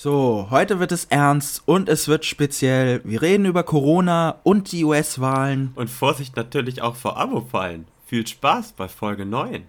So, heute wird es ernst und es wird speziell. Wir reden über Corona und die US-Wahlen. Und Vorsicht natürlich auch vor Abo-Fallen. Viel Spaß bei Folge 9.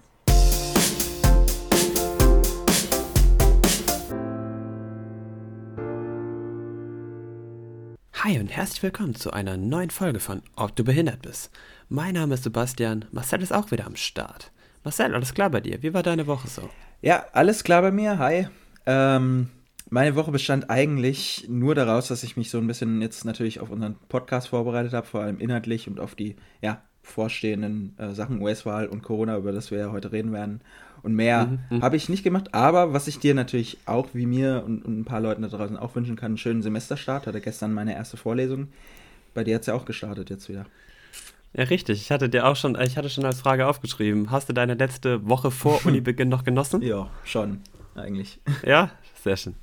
Hi und herzlich willkommen zu einer neuen Folge von Ob du behindert bist. Mein Name ist Sebastian, Marcel ist auch wieder am Start. Marcel, alles klar bei dir? Wie war deine Woche so? Ja, alles klar bei mir. Hi. Ähm, meine Woche bestand eigentlich nur daraus, dass ich mich so ein bisschen jetzt natürlich auf unseren Podcast vorbereitet habe, vor allem inhaltlich und auf die ja, vorstehenden äh, Sachen US-Wahl und Corona, über das wir ja heute reden werden. Und mehr mhm, mhm. habe ich nicht gemacht, aber was ich dir natürlich auch, wie mir und, und, ein paar Leuten da draußen auch wünschen kann, einen schönen Semesterstart. Hatte gestern meine erste Vorlesung. Bei dir hat es ja auch gestartet jetzt wieder. Ja, richtig. Ich hatte dir auch schon, ich hatte schon als Frage aufgeschrieben. Hast du deine letzte Woche vor Unibeginn noch genossen? Ja, schon, eigentlich. Ja, sehr schön.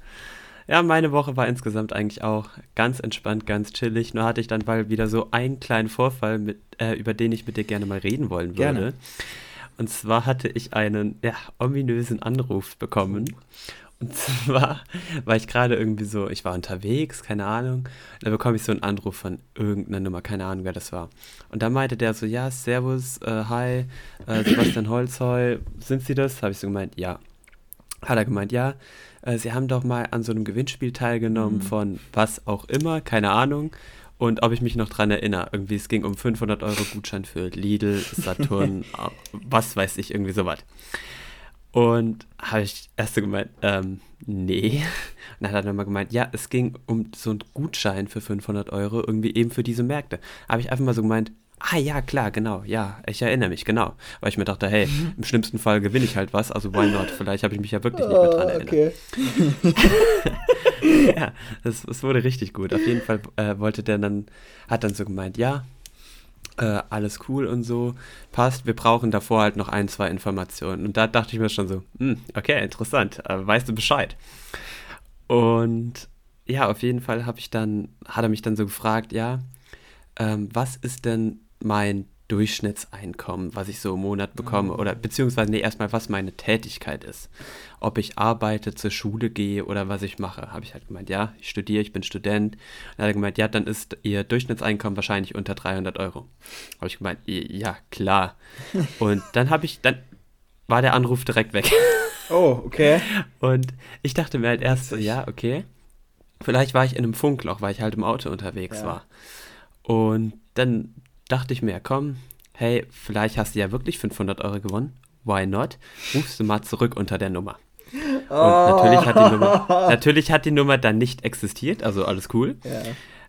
Ja, meine Woche war insgesamt eigentlich auch ganz entspannt, ganz chillig. Nur hatte ich dann bald wieder so einen kleinen Vorfall, mit, äh, über den ich mit dir gerne mal reden wollen würde. Gerne. Und zwar hatte ich einen ja, ominösen Anruf bekommen. Und zwar war ich gerade irgendwie so, ich war unterwegs, keine Ahnung. Da bekomme ich so einen Anruf von irgendeiner Nummer, keine Ahnung, wer das war. Und da meinte der so, ja, Servus, äh, hi, äh, Sebastian Holzheu, sind Sie das? Habe ich so gemeint, ja. Hat er gemeint, ja, äh, Sie haben doch mal an so einem Gewinnspiel teilgenommen mhm. von was auch immer, keine Ahnung. Und ob ich mich noch dran erinnere, irgendwie, es ging um 500 Euro Gutschein für Lidl, Saturn, was weiß ich, irgendwie sowas. Und habe ich erst so gemeint, ähm, nee. Und dann hat er nochmal gemeint, ja, es ging um so einen Gutschein für 500 Euro, irgendwie eben für diese Märkte. Habe ich einfach mal so gemeint, Ah ja, klar, genau, ja, ich erinnere mich, genau. Weil ich mir dachte, hey, mhm. im schlimmsten Fall gewinne ich halt was, also why not? Vielleicht habe ich mich ja wirklich nicht mehr dran erinnert. Okay. ja, das, das wurde richtig gut. Auf jeden Fall äh, wollte der dann, hat dann so gemeint, ja, äh, alles cool und so, passt, wir brauchen davor halt noch ein, zwei Informationen. Und da dachte ich mir schon so, hm, okay, interessant, äh, weißt du Bescheid. Und ja, auf jeden Fall habe ich dann, hat er mich dann so gefragt, ja, ähm, was ist denn mein Durchschnittseinkommen, was ich so im Monat bekomme, mhm. oder beziehungsweise nee, erstmal, was meine Tätigkeit ist. Ob ich arbeite, zur Schule gehe oder was ich mache, habe ich halt gemeint, ja, ich studiere, ich bin Student. Und dann hat er gemeint, ja, dann ist ihr Durchschnittseinkommen wahrscheinlich unter 300 Euro. Habe ich gemeint, ja, klar. Und dann habe ich, dann war der Anruf direkt weg. Oh, okay. Und ich dachte mir halt erst so, ja, okay. Vielleicht war ich in einem Funkloch, weil ich halt im Auto unterwegs ja. war. Und dann dachte ich mir, komm, hey, vielleicht hast du ja wirklich 500 Euro gewonnen. Why not? Rufst du mal zurück unter der Nummer. Und oh. natürlich, hat die Nummer, natürlich hat die Nummer dann nicht existiert, also alles cool. Ja.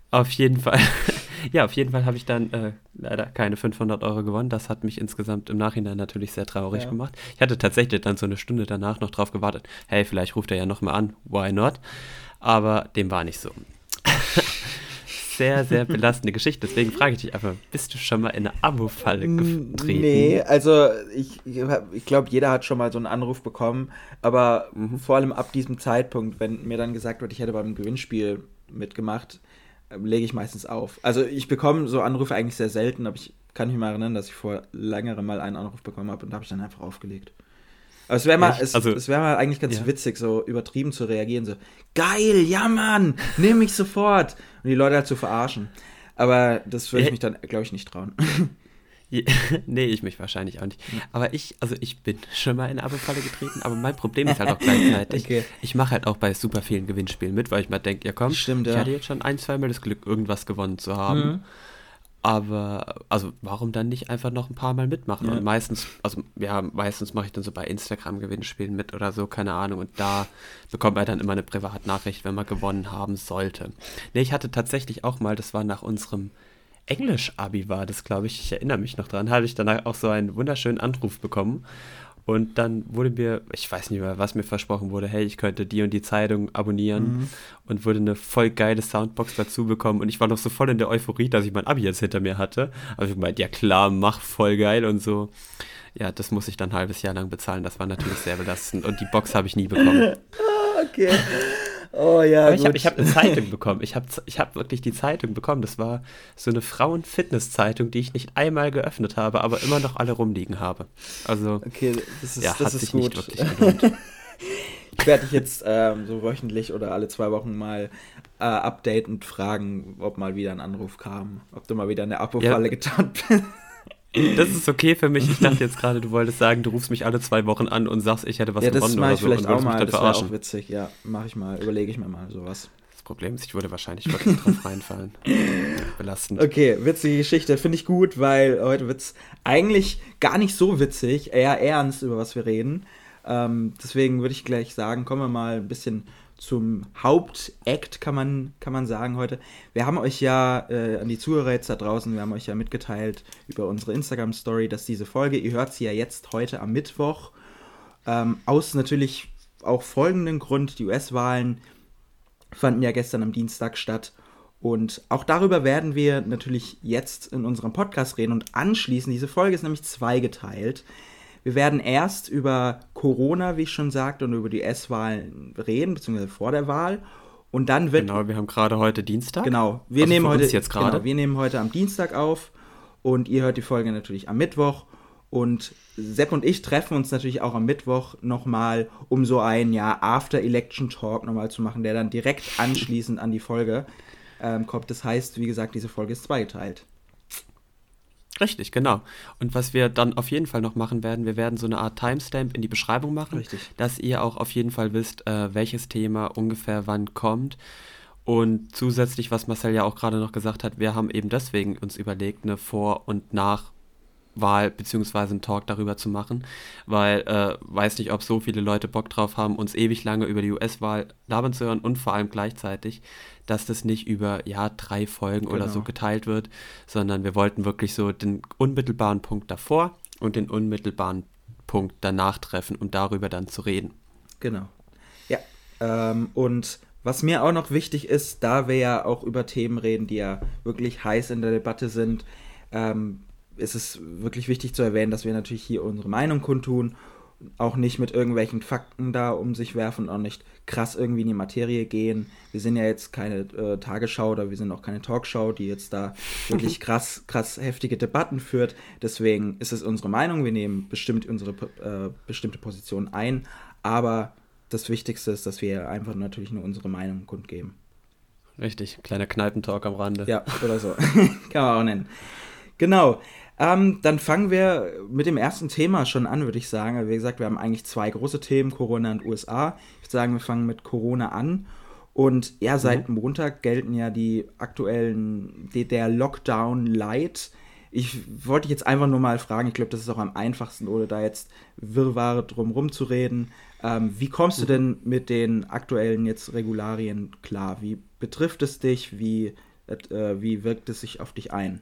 Auf jeden Fall, ja, auf jeden Fall habe ich dann äh, leider keine 500 Euro gewonnen. Das hat mich insgesamt im Nachhinein natürlich sehr traurig ja. gemacht. Ich hatte tatsächlich dann so eine Stunde danach noch drauf gewartet. Hey, vielleicht ruft er ja nochmal an. Why not? Aber dem war nicht so sehr, sehr belastende Geschichte. Deswegen frage ich dich einfach, bist du schon mal in eine Abo-Falle getreten? Nee, also ich, ich glaube, jeder hat schon mal so einen Anruf bekommen, aber mhm. vor allem ab diesem Zeitpunkt, wenn mir dann gesagt wird, ich hätte beim Gewinnspiel mitgemacht, ähm, lege ich meistens auf. Also ich bekomme so Anrufe eigentlich sehr selten, aber ich kann mich mal erinnern, dass ich vor längerem mal einen Anruf bekommen habe und da habe ich dann einfach aufgelegt. Aber es wäre mal, es, also, es wär mal eigentlich ganz ja. witzig, so übertrieben zu reagieren, so, geil, ja Mann, nimm mich sofort. Und die Leute halt zu verarschen. Aber das würde ich mich dann, glaube ich, nicht trauen. nee, ich mich wahrscheinlich auch nicht. Aber ich, also ich bin schon mal in eine Abo-Falle getreten, aber mein Problem ist halt auch gleichzeitig, okay. ich mache halt auch bei super vielen Gewinnspielen mit, weil ich mal denke, ja komm, Stimmt, ich ja. hatte jetzt schon ein, zweimal das Glück, irgendwas gewonnen zu haben. Mhm. Aber, also, warum dann nicht einfach noch ein paar Mal mitmachen? Ja. Und meistens, also, ja, meistens mache ich dann so bei Instagram-Gewinnspielen mit oder so, keine Ahnung. Und da bekommt man dann immer eine Privatnachricht, wenn man gewonnen haben sollte. Nee, ich hatte tatsächlich auch mal, das war nach unserem Englisch-Abi war das, glaube ich, ich erinnere mich noch dran, hatte ich danach auch so einen wunderschönen Anruf bekommen. Und dann wurde mir, ich weiß nicht mehr, was mir versprochen wurde, hey, ich könnte die und die Zeitung abonnieren mhm. und wurde eine voll geile Soundbox dazu bekommen. Und ich war noch so voll in der Euphorie, dass ich mein Abi jetzt hinter mir hatte. Aber ich meinte, ja klar, mach voll geil und so. Ja, das muss ich dann ein halbes Jahr lang bezahlen. Das war natürlich sehr belastend. Und die Box habe ich nie bekommen. okay. Oh ja. Aber ich habe hab eine Zeitung bekommen. Ich habe ich hab wirklich die Zeitung bekommen. Das war so eine Frauen-Fitness-Zeitung, die ich nicht einmal geöffnet habe, aber immer noch alle rumliegen habe. Also, okay, das ist, ja, das hat ist sich gut. nicht wirklich gelohnt. ich werde dich jetzt ähm, so wöchentlich oder alle zwei Wochen mal äh, updaten und fragen, ob mal wieder ein Anruf kam, ob du mal wieder in der Abo-Falle ja. getan bist. Das ist okay für mich. Ich dachte jetzt gerade, du wolltest sagen, du rufst mich alle zwei Wochen an und sagst, ich hätte was ja, gewonnen das mache ich so vielleicht auch mal. Das wäre auch witzig. Ja, mache ich mal. Überlege ich mir mal sowas. Das Problem ist, ich würde wahrscheinlich wirklich drauf reinfallen. belastend. Okay, witzige Geschichte. Finde ich gut, weil heute wird es eigentlich gar nicht so witzig, eher ernst, über was wir reden. Ähm, deswegen würde ich gleich sagen, kommen wir mal ein bisschen zum Hauptakt, kann man, kann man sagen heute. Wir haben euch ja, äh, an die Zuhörer jetzt da draußen, wir haben euch ja mitgeteilt über unsere Instagram-Story, dass diese Folge, ihr hört sie ja jetzt heute am Mittwoch, ähm, aus natürlich auch folgenden Grund, die US-Wahlen fanden ja gestern am Dienstag statt. Und auch darüber werden wir natürlich jetzt in unserem Podcast reden und anschließend, diese Folge ist nämlich zweigeteilt. Wir werden erst über Corona, wie ich schon sagte, und über die S-Wahlen reden, beziehungsweise vor der Wahl. Und dann wird. Genau, wir haben gerade heute Dienstag. Genau, wir also nehmen heute. Jetzt gerade. Genau, wir nehmen heute am Dienstag auf und ihr hört die Folge natürlich am Mittwoch. Und Sepp und ich treffen uns natürlich auch am Mittwoch nochmal, um so ein ja, After-Election-Talk nochmal zu machen, der dann direkt anschließend an die Folge ähm, kommt. Das heißt, wie gesagt, diese Folge ist zweigeteilt. Richtig, genau. Und was wir dann auf jeden Fall noch machen werden, wir werden so eine Art Timestamp in die Beschreibung machen, Richtig. dass ihr auch auf jeden Fall wisst, äh, welches Thema ungefähr wann kommt. Und zusätzlich, was Marcel ja auch gerade noch gesagt hat, wir haben eben deswegen uns überlegt, eine Vor- und Nach- Wahl beziehungsweise einen Talk darüber zu machen, weil äh, weiß nicht, ob so viele Leute Bock drauf haben, uns ewig lange über die US-Wahl labern zu hören und vor allem gleichzeitig, dass das nicht über ja drei Folgen genau. oder so genau. geteilt wird, sondern wir wollten wirklich so den unmittelbaren Punkt davor und den unmittelbaren Punkt danach treffen und darüber dann zu reden. Genau. Ja. Ähm, und was mir auch noch wichtig ist, da wir ja auch über Themen reden, die ja wirklich heiß in der Debatte sind, ähm, ist es wirklich wichtig zu erwähnen, dass wir natürlich hier unsere Meinung kundtun, auch nicht mit irgendwelchen Fakten da um sich werfen und auch nicht krass irgendwie in die Materie gehen. Wir sind ja jetzt keine äh, Tagesschau oder wir sind auch keine Talkshow, die jetzt da wirklich krass, krass heftige Debatten führt. Deswegen ist es unsere Meinung. Wir nehmen bestimmt unsere äh, bestimmte Position ein, aber das Wichtigste ist, dass wir einfach natürlich nur unsere Meinung kundgeben. Richtig, kleiner Kneipentalk am Rande. Ja, oder so. Kann man auch nennen. Genau. Ähm, dann fangen wir mit dem ersten Thema schon an, würde ich sagen. Also wie gesagt, wir haben eigentlich zwei große Themen, Corona und USA. Ich würde sagen, wir fangen mit Corona an. Und ja, seit mhm. Montag gelten ja die aktuellen, die, der Lockdown Light. Ich wollte jetzt einfach nur mal fragen, ich glaube, das ist auch am einfachsten, ohne da jetzt Wirrwarr drumherum zu reden. Ähm, wie kommst mhm. du denn mit den aktuellen jetzt Regularien klar? Wie betrifft es dich? Wie, äh, wie wirkt es sich auf dich ein?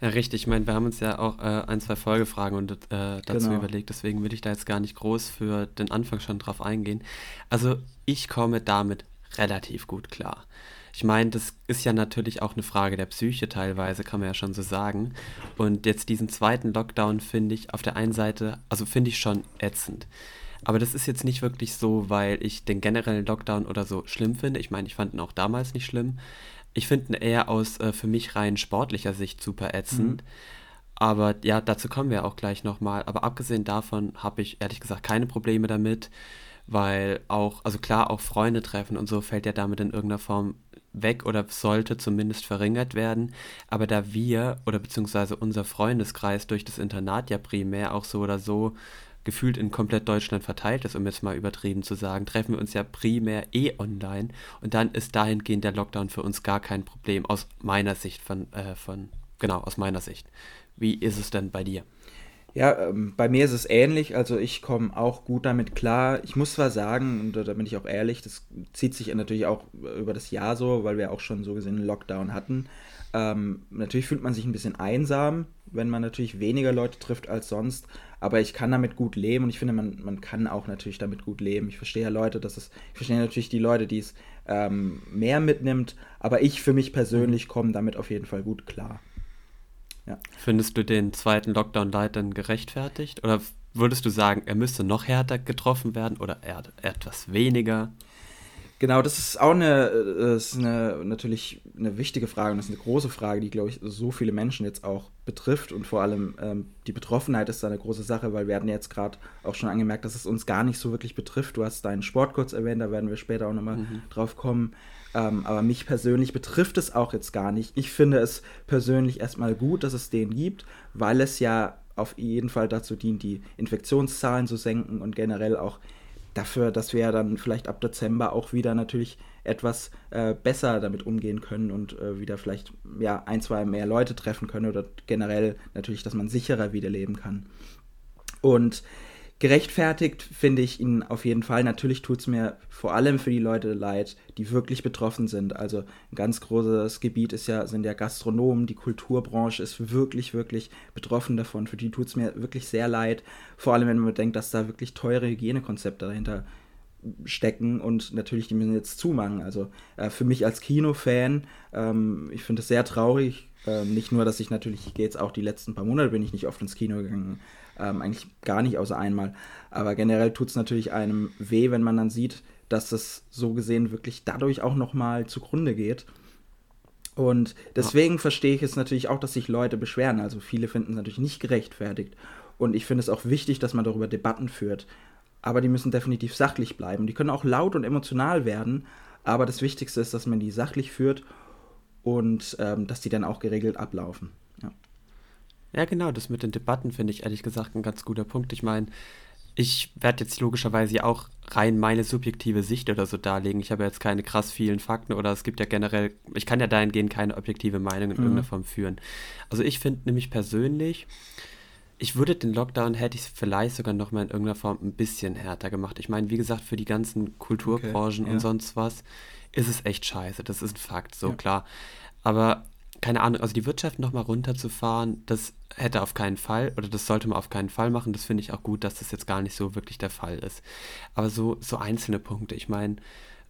Ja, richtig. Ich meine, wir haben uns ja auch äh, ein, zwei Folgefragen und, äh, dazu genau. überlegt, deswegen will ich da jetzt gar nicht groß für den Anfang schon drauf eingehen. Also, ich komme damit relativ gut klar. Ich meine, das ist ja natürlich auch eine Frage der Psyche teilweise, kann man ja schon so sagen. Und jetzt diesen zweiten Lockdown finde ich auf der einen Seite, also finde ich schon ätzend. Aber das ist jetzt nicht wirklich so, weil ich den generellen Lockdown oder so schlimm finde. Ich meine, ich fand ihn auch damals nicht schlimm. Ich finde ihn eher aus äh, für mich rein sportlicher Sicht super ätzend. Mhm. Aber ja, dazu kommen wir auch gleich nochmal. Aber abgesehen davon habe ich ehrlich gesagt keine Probleme damit, weil auch, also klar, auch Freunde treffen und so fällt ja damit in irgendeiner Form weg oder sollte zumindest verringert werden. Aber da wir oder beziehungsweise unser Freundeskreis durch das Internat ja primär auch so oder so gefühlt in komplett Deutschland verteilt ist, um jetzt mal übertrieben zu sagen, treffen wir uns ja primär eh online und dann ist dahingehend der Lockdown für uns gar kein Problem aus meiner Sicht von, äh, von genau, aus meiner Sicht. Wie ist es denn bei dir? Ja, ähm, bei mir ist es ähnlich. Also ich komme auch gut damit klar. Ich muss zwar sagen, und da bin ich auch ehrlich, das zieht sich natürlich auch über das Jahr so, weil wir auch schon so gesehen einen Lockdown hatten. Ähm, natürlich fühlt man sich ein bisschen einsam, wenn man natürlich weniger Leute trifft als sonst. Aber ich kann damit gut leben und ich finde, man, man kann auch natürlich damit gut leben. Ich verstehe ja Leute, dass es, ich verstehe natürlich die Leute, die es ähm, mehr mitnimmt, aber ich für mich persönlich mhm. komme damit auf jeden Fall gut klar. Ja. Findest du den zweiten Lockdown Light dann gerechtfertigt? Oder würdest du sagen, er müsste noch härter getroffen werden oder er etwas weniger? Genau, das ist auch eine, äh, ist eine, natürlich eine wichtige Frage und das ist eine große Frage, die, glaube ich, so viele Menschen jetzt auch betrifft und vor allem ähm, die Betroffenheit ist da eine große Sache, weil wir hatten jetzt gerade auch schon angemerkt, dass es uns gar nicht so wirklich betrifft. Du hast deinen Sport kurz erwähnt, da werden wir später auch nochmal mhm. drauf kommen. Ähm, aber mich persönlich betrifft es auch jetzt gar nicht. Ich finde es persönlich erstmal gut, dass es den gibt, weil es ja auf jeden Fall dazu dient, die Infektionszahlen zu senken und generell auch dafür, dass wir ja dann vielleicht ab Dezember auch wieder natürlich etwas äh, besser damit umgehen können und äh, wieder vielleicht ja ein, zwei mehr Leute treffen können oder generell natürlich, dass man sicherer wieder leben kann. Und Gerechtfertigt finde ich ihn auf jeden Fall. Natürlich tut es mir vor allem für die Leute leid, die wirklich betroffen sind. Also ein ganz großes Gebiet ist ja, sind ja Gastronomen, die Kulturbranche ist wirklich, wirklich betroffen davon. Für die tut es mir wirklich sehr leid. Vor allem, wenn man bedenkt, dass da wirklich teure Hygienekonzepte dahinter stecken und natürlich die müssen jetzt zumachen. Also äh, für mich als Kinofan, ähm, ich finde es sehr traurig. Ähm, nicht nur, dass ich natürlich, ich gehe jetzt auch die letzten paar Monate, bin ich nicht oft ins Kino gegangen, ähm, eigentlich gar nicht außer einmal. Aber generell tut es natürlich einem weh, wenn man dann sieht, dass es so gesehen wirklich dadurch auch nochmal zugrunde geht. Und deswegen ja. verstehe ich es natürlich auch, dass sich Leute beschweren. Also viele finden es natürlich nicht gerechtfertigt. Und ich finde es auch wichtig, dass man darüber Debatten führt. Aber die müssen definitiv sachlich bleiben. Die können auch laut und emotional werden. Aber das Wichtigste ist, dass man die sachlich führt und ähm, dass die dann auch geregelt ablaufen. Ja. Ja, genau, das mit den Debatten finde ich ehrlich gesagt ein ganz guter Punkt. Ich meine, ich werde jetzt logischerweise auch rein meine subjektive Sicht oder so darlegen. Ich habe jetzt keine krass vielen Fakten oder es gibt ja generell, ich kann ja dahingehend keine objektive Meinung in mhm. irgendeiner Form führen. Also ich finde nämlich persönlich, ich würde den Lockdown hätte ich vielleicht sogar noch mal in irgendeiner Form ein bisschen härter gemacht. Ich meine, wie gesagt, für die ganzen Kulturbranchen okay, ja. und sonst was ist es echt scheiße. Das ist ein Fakt, so ja. klar. Aber keine Ahnung, also die Wirtschaft nochmal runterzufahren, das hätte auf keinen Fall oder das sollte man auf keinen Fall machen. Das finde ich auch gut, dass das jetzt gar nicht so wirklich der Fall ist. Aber so, so einzelne Punkte, ich meine,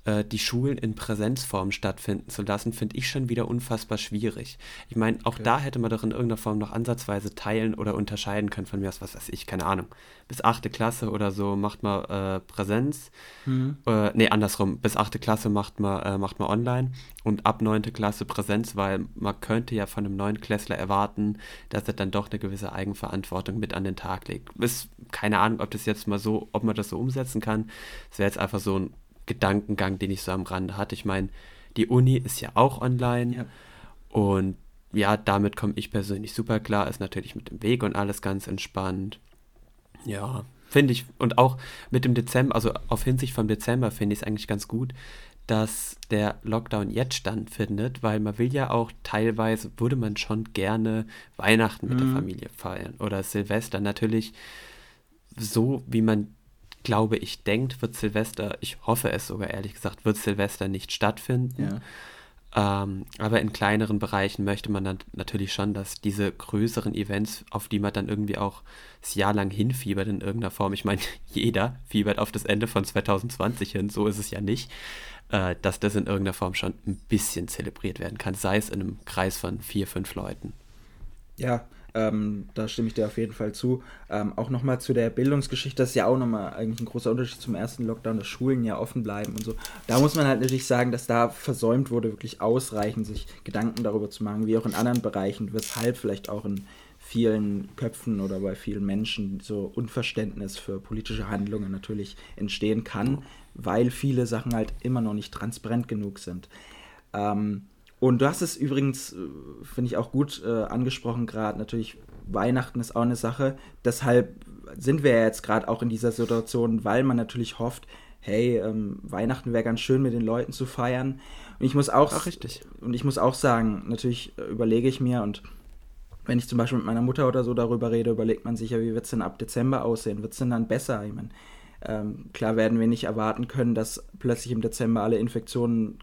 äh, die Schulen in Präsenzform stattfinden zu lassen, finde ich schon wieder unfassbar schwierig. Ich meine, auch okay. da hätte man doch in irgendeiner Form noch ansatzweise teilen oder unterscheiden können von mir aus, was weiß ich, keine Ahnung. Bis achte Klasse oder so macht man äh, Präsenz. Mhm. Äh, nee, andersrum, bis achte Klasse macht man, äh, macht man online und ab neunte Klasse Präsenz, weil man könnte ja von einem neuen Klässler erwarten, dass er dann doch eine gewisse Eigenverantwortung mit an den Tag legt. Ist keine Ahnung, ob das jetzt mal so, ob man das so umsetzen kann. Es wäre jetzt einfach so ein Gedankengang, den ich so am Rande hatte. Ich meine, die Uni ist ja auch online ja. und ja, damit komme ich persönlich super klar. Ist natürlich mit dem Weg und alles ganz entspannt. Ja, finde ich. Und auch mit dem Dezember, also auf Hinsicht vom Dezember finde ich es eigentlich ganz gut, dass der Lockdown jetzt stattfindet, weil man will ja auch teilweise, würde man schon gerne Weihnachten mit mhm. der Familie feiern oder Silvester. Natürlich so, wie man glaube ich, denkt, wird Silvester, ich hoffe es sogar ehrlich gesagt, wird Silvester nicht stattfinden. Ja. Ähm, aber in kleineren Bereichen möchte man dann natürlich schon, dass diese größeren Events, auf die man dann irgendwie auch das Jahr lang hinfiebert in irgendeiner Form, ich meine, jeder fiebert auf das Ende von 2020 hin, so ist es ja nicht, äh, dass das in irgendeiner Form schon ein bisschen zelebriert werden kann, sei es in einem Kreis von vier, fünf Leuten. Ja, ähm, da stimme ich dir auf jeden Fall zu. Ähm, auch nochmal zu der Bildungsgeschichte, das ist ja auch nochmal eigentlich ein großer Unterschied zum ersten Lockdown, dass Schulen ja offen bleiben und so. Da muss man halt natürlich sagen, dass da versäumt wurde, wirklich ausreichend sich Gedanken darüber zu machen, wie auch in anderen Bereichen, weshalb vielleicht auch in vielen Köpfen oder bei vielen Menschen so Unverständnis für politische Handlungen natürlich entstehen kann, weil viele Sachen halt immer noch nicht transparent genug sind. Ähm, und du hast es übrigens, äh, finde ich auch gut äh, angesprochen gerade, natürlich Weihnachten ist auch eine Sache. Deshalb sind wir ja jetzt gerade auch in dieser Situation, weil man natürlich hofft, hey, ähm, Weihnachten wäre ganz schön mit den Leuten zu feiern. Und ich muss auch, Ach, richtig. Und ich muss auch sagen, natürlich äh, überlege ich mir und wenn ich zum Beispiel mit meiner Mutter oder so darüber rede, überlegt man sich ja, wie wird es denn ab Dezember aussehen? Wird es denn dann besser? Ich meine, ähm, klar werden wir nicht erwarten können, dass plötzlich im Dezember alle Infektionen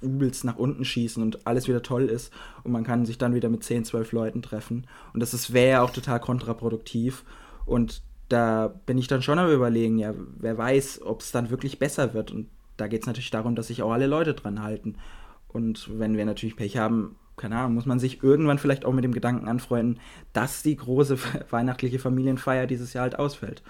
übelst nach unten schießen und alles wieder toll ist und man kann sich dann wieder mit 10, 12 Leuten treffen. Und das wäre ja auch total kontraproduktiv. Und da bin ich dann schon am überlegen, ja, wer weiß, ob es dann wirklich besser wird. Und da geht es natürlich darum, dass sich auch alle Leute dran halten. Und wenn wir natürlich Pech haben, keine Ahnung, muss man sich irgendwann vielleicht auch mit dem Gedanken anfreunden, dass die große weihnachtliche Familienfeier dieses Jahr halt ausfällt.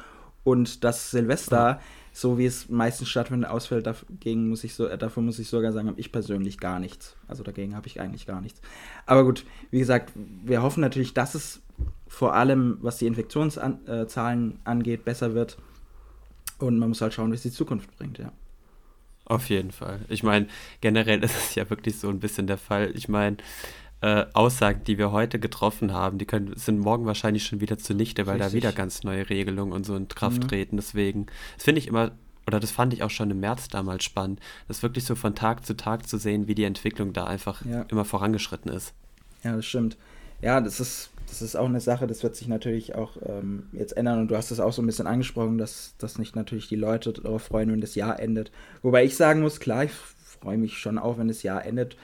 Und dass Silvester so wie es meistens stattfindet, ausfällt, dagegen muss ich so, äh, dafür muss ich sogar sagen, habe ich persönlich gar nichts. Also dagegen habe ich eigentlich gar nichts. Aber gut, wie gesagt, wir hoffen natürlich, dass es vor allem, was die Infektionszahlen angeht, besser wird. Und man muss halt schauen, es die Zukunft bringt, ja. Auf jeden Fall. Ich meine, generell ist es ja wirklich so ein bisschen der Fall. Ich meine, äh, Aussagen, die wir heute getroffen haben, die können, sind morgen wahrscheinlich schon wieder zunichte, weil Richtig. da wieder ganz neue Regelungen und so in Kraft mhm. treten. Deswegen, das finde ich immer, oder das fand ich auch schon im März damals spannend, das wirklich so von Tag zu Tag zu sehen, wie die Entwicklung da einfach ja. immer vorangeschritten ist. Ja, das stimmt. Ja, das ist, das ist auch eine Sache, das wird sich natürlich auch ähm, jetzt ändern und du hast es auch so ein bisschen angesprochen, dass, dass nicht natürlich die Leute darauf freuen, wenn das Jahr endet. Wobei ich sagen muss, klar, ich freue mich schon auch, wenn das Jahr endet,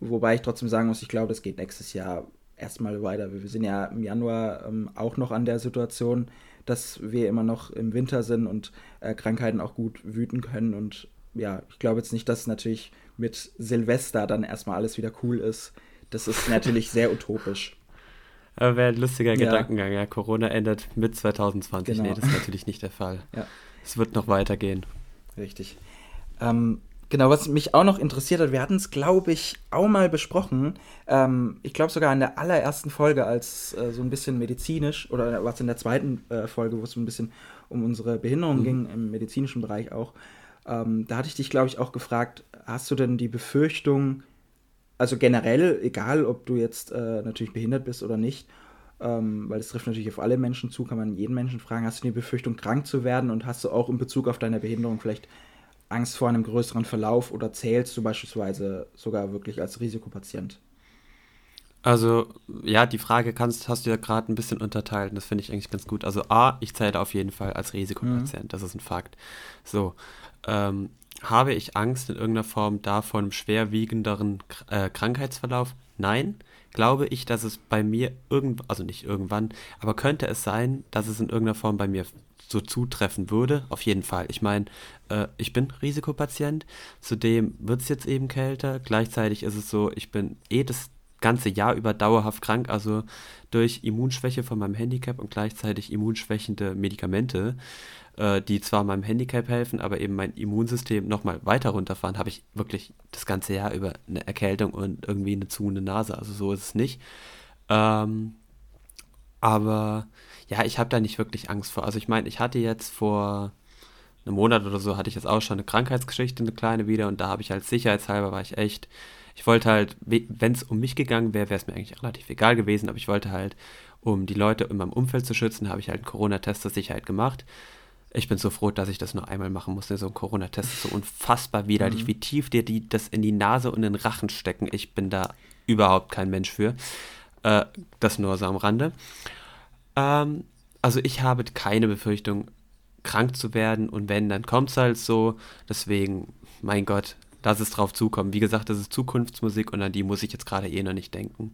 Wobei ich trotzdem sagen muss, ich glaube, das geht nächstes Jahr erstmal weiter. Wir sind ja im Januar ähm, auch noch an der Situation, dass wir immer noch im Winter sind und äh, Krankheiten auch gut wüten können. Und ja, ich glaube jetzt nicht, dass natürlich mit Silvester dann erstmal alles wieder cool ist. Das ist natürlich sehr utopisch. Aber wäre ein lustiger ja. Gedankengang. Ja, Corona endet mit 2020. Genau. Nee, das ist natürlich nicht der Fall. Ja. Es wird noch weitergehen. Richtig. Ähm, Genau, was mich auch noch interessiert hat, wir hatten es, glaube ich, auch mal besprochen. Ähm, ich glaube sogar in der allerersten Folge, als äh, so ein bisschen medizinisch, oder was in der zweiten äh, Folge, wo es so ein bisschen um unsere Behinderung mhm. ging, im medizinischen Bereich auch. Ähm, da hatte ich dich, glaube ich, auch gefragt, hast du denn die Befürchtung, also generell, egal ob du jetzt äh, natürlich behindert bist oder nicht, ähm, weil es trifft natürlich auf alle Menschen zu, kann man jeden Menschen fragen, hast du die Befürchtung, krank zu werden und hast du auch in Bezug auf deine Behinderung vielleicht Angst vor einem größeren Verlauf oder zählst du beispielsweise sogar wirklich als Risikopatient? Also, ja, die Frage kannst, hast du ja gerade ein bisschen unterteilt und das finde ich eigentlich ganz gut. Also, A, ich zähle auf jeden Fall als Risikopatient, mhm. das ist ein Fakt. So, ähm, habe ich Angst in irgendeiner Form davon schwerwiegenderen äh, Krankheitsverlauf? Nein. Glaube ich, dass es bei mir irgendwann, also nicht irgendwann, aber könnte es sein, dass es in irgendeiner Form bei mir so zutreffen würde? Auf jeden Fall. Ich meine, äh, ich bin Risikopatient, zudem wird es jetzt eben kälter. Gleichzeitig ist es so, ich bin eh das ganze Jahr über dauerhaft krank, also durch Immunschwäche von meinem Handicap und gleichzeitig immunschwächende Medikamente, äh, die zwar meinem Handicap helfen, aber eben mein Immunsystem nochmal weiter runterfahren, habe ich wirklich das ganze Jahr über eine Erkältung und irgendwie eine zu eine Nase. Also so ist es nicht. Ähm, aber ja, ich habe da nicht wirklich Angst vor. Also ich meine, ich hatte jetzt vor einem Monat oder so, hatte ich jetzt auch schon eine Krankheitsgeschichte, eine kleine wieder und da habe ich halt sicherheitshalber, war ich echt, ich wollte halt, wenn es um mich gegangen wäre, wäre es mir eigentlich relativ egal gewesen, aber ich wollte halt, um die Leute in meinem Umfeld zu schützen, habe ich halt einen Corona-Test zur Sicherheit gemacht. Ich bin so froh, dass ich das nur einmal machen musste. So ein Corona-Test ist so unfassbar widerlich, mhm. wie tief dir die das in die Nase und in den Rachen stecken. Ich bin da überhaupt kein Mensch für. Äh, das nur so am Rande. Ähm, also ich habe keine Befürchtung, krank zu werden und wenn, dann kommt es halt so. Deswegen, mein Gott, lass es drauf zukommen. Wie gesagt, das ist Zukunftsmusik und an die muss ich jetzt gerade eh noch nicht denken.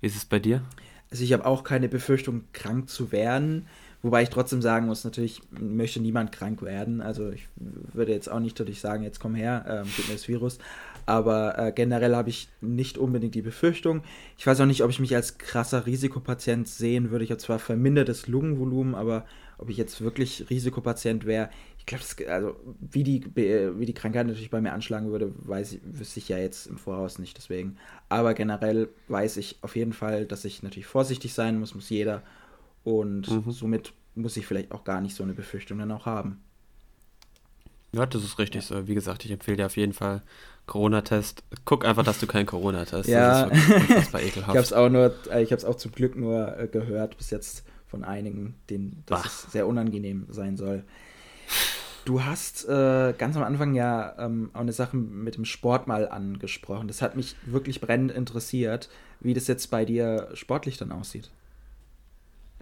Wie ist es bei dir? Also ich habe auch keine Befürchtung, krank zu werden. Wobei ich trotzdem sagen muss, natürlich möchte niemand krank werden. Also ich würde jetzt auch nicht dadurch sagen, jetzt komm her, ähm, gib mir das Virus. Aber äh, generell habe ich nicht unbedingt die Befürchtung. Ich weiß auch nicht, ob ich mich als krasser Risikopatient sehen würde. Ich habe zwar vermindertes Lungenvolumen, aber ob ich jetzt wirklich Risikopatient wäre, ich glaube, also wie die, wie die Krankheit natürlich bei mir anschlagen würde, weiß ich, wüsste ich ja jetzt im Voraus nicht. Deswegen. Aber generell weiß ich auf jeden Fall, dass ich natürlich vorsichtig sein muss, muss jeder. Und mhm. somit muss ich vielleicht auch gar nicht so eine Befürchtung dann auch haben. Ja, das ist richtig so. Wie gesagt, ich empfehle dir auf jeden Fall Corona-Test. Guck einfach, dass du keinen Corona-Test. Ja, das ist ekelhaft. ich habe es auch nur, ich habe es auch zum Glück nur äh, gehört bis jetzt von einigen, denen das sehr unangenehm sein soll. Du hast äh, ganz am Anfang ja ähm, auch eine Sache mit dem Sport mal angesprochen. Das hat mich wirklich brennend interessiert, wie das jetzt bei dir sportlich dann aussieht.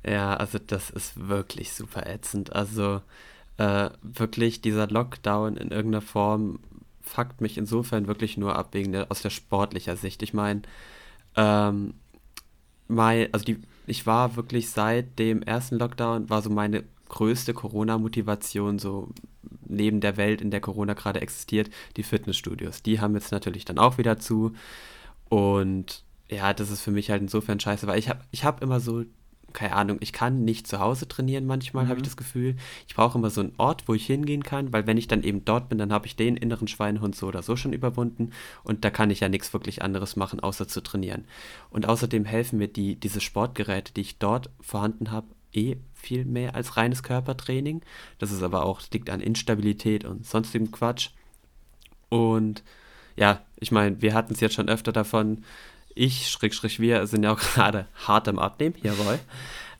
Ja, also das ist wirklich super ätzend. Also äh, wirklich dieser Lockdown in irgendeiner Form fuckt mich insofern wirklich nur ab wegen der, aus der sportlicher Sicht. Ich meine, ähm, mein, also die, ich war wirklich seit dem ersten Lockdown, war so meine größte Corona-Motivation, so neben der Welt, in der Corona gerade existiert, die Fitnessstudios. Die haben jetzt natürlich dann auch wieder zu. Und ja, das ist für mich halt insofern scheiße, weil ich habe ich hab immer so keine Ahnung, ich kann nicht zu Hause trainieren manchmal, mhm. habe ich das Gefühl. Ich brauche immer so einen Ort, wo ich hingehen kann, weil wenn ich dann eben dort bin, dann habe ich den inneren Schweinehund so oder so schon überwunden und da kann ich ja nichts wirklich anderes machen, außer zu trainieren. Und außerdem helfen mir die, diese Sportgeräte, die ich dort vorhanden habe, eh viel mehr als reines Körpertraining. Das ist aber auch, liegt an Instabilität und sonstigem Quatsch. Und ja, ich meine, wir hatten es jetzt schon öfter davon, ich, Schrägstrich wir, sind ja auch gerade hart am Abnehmen, jawohl.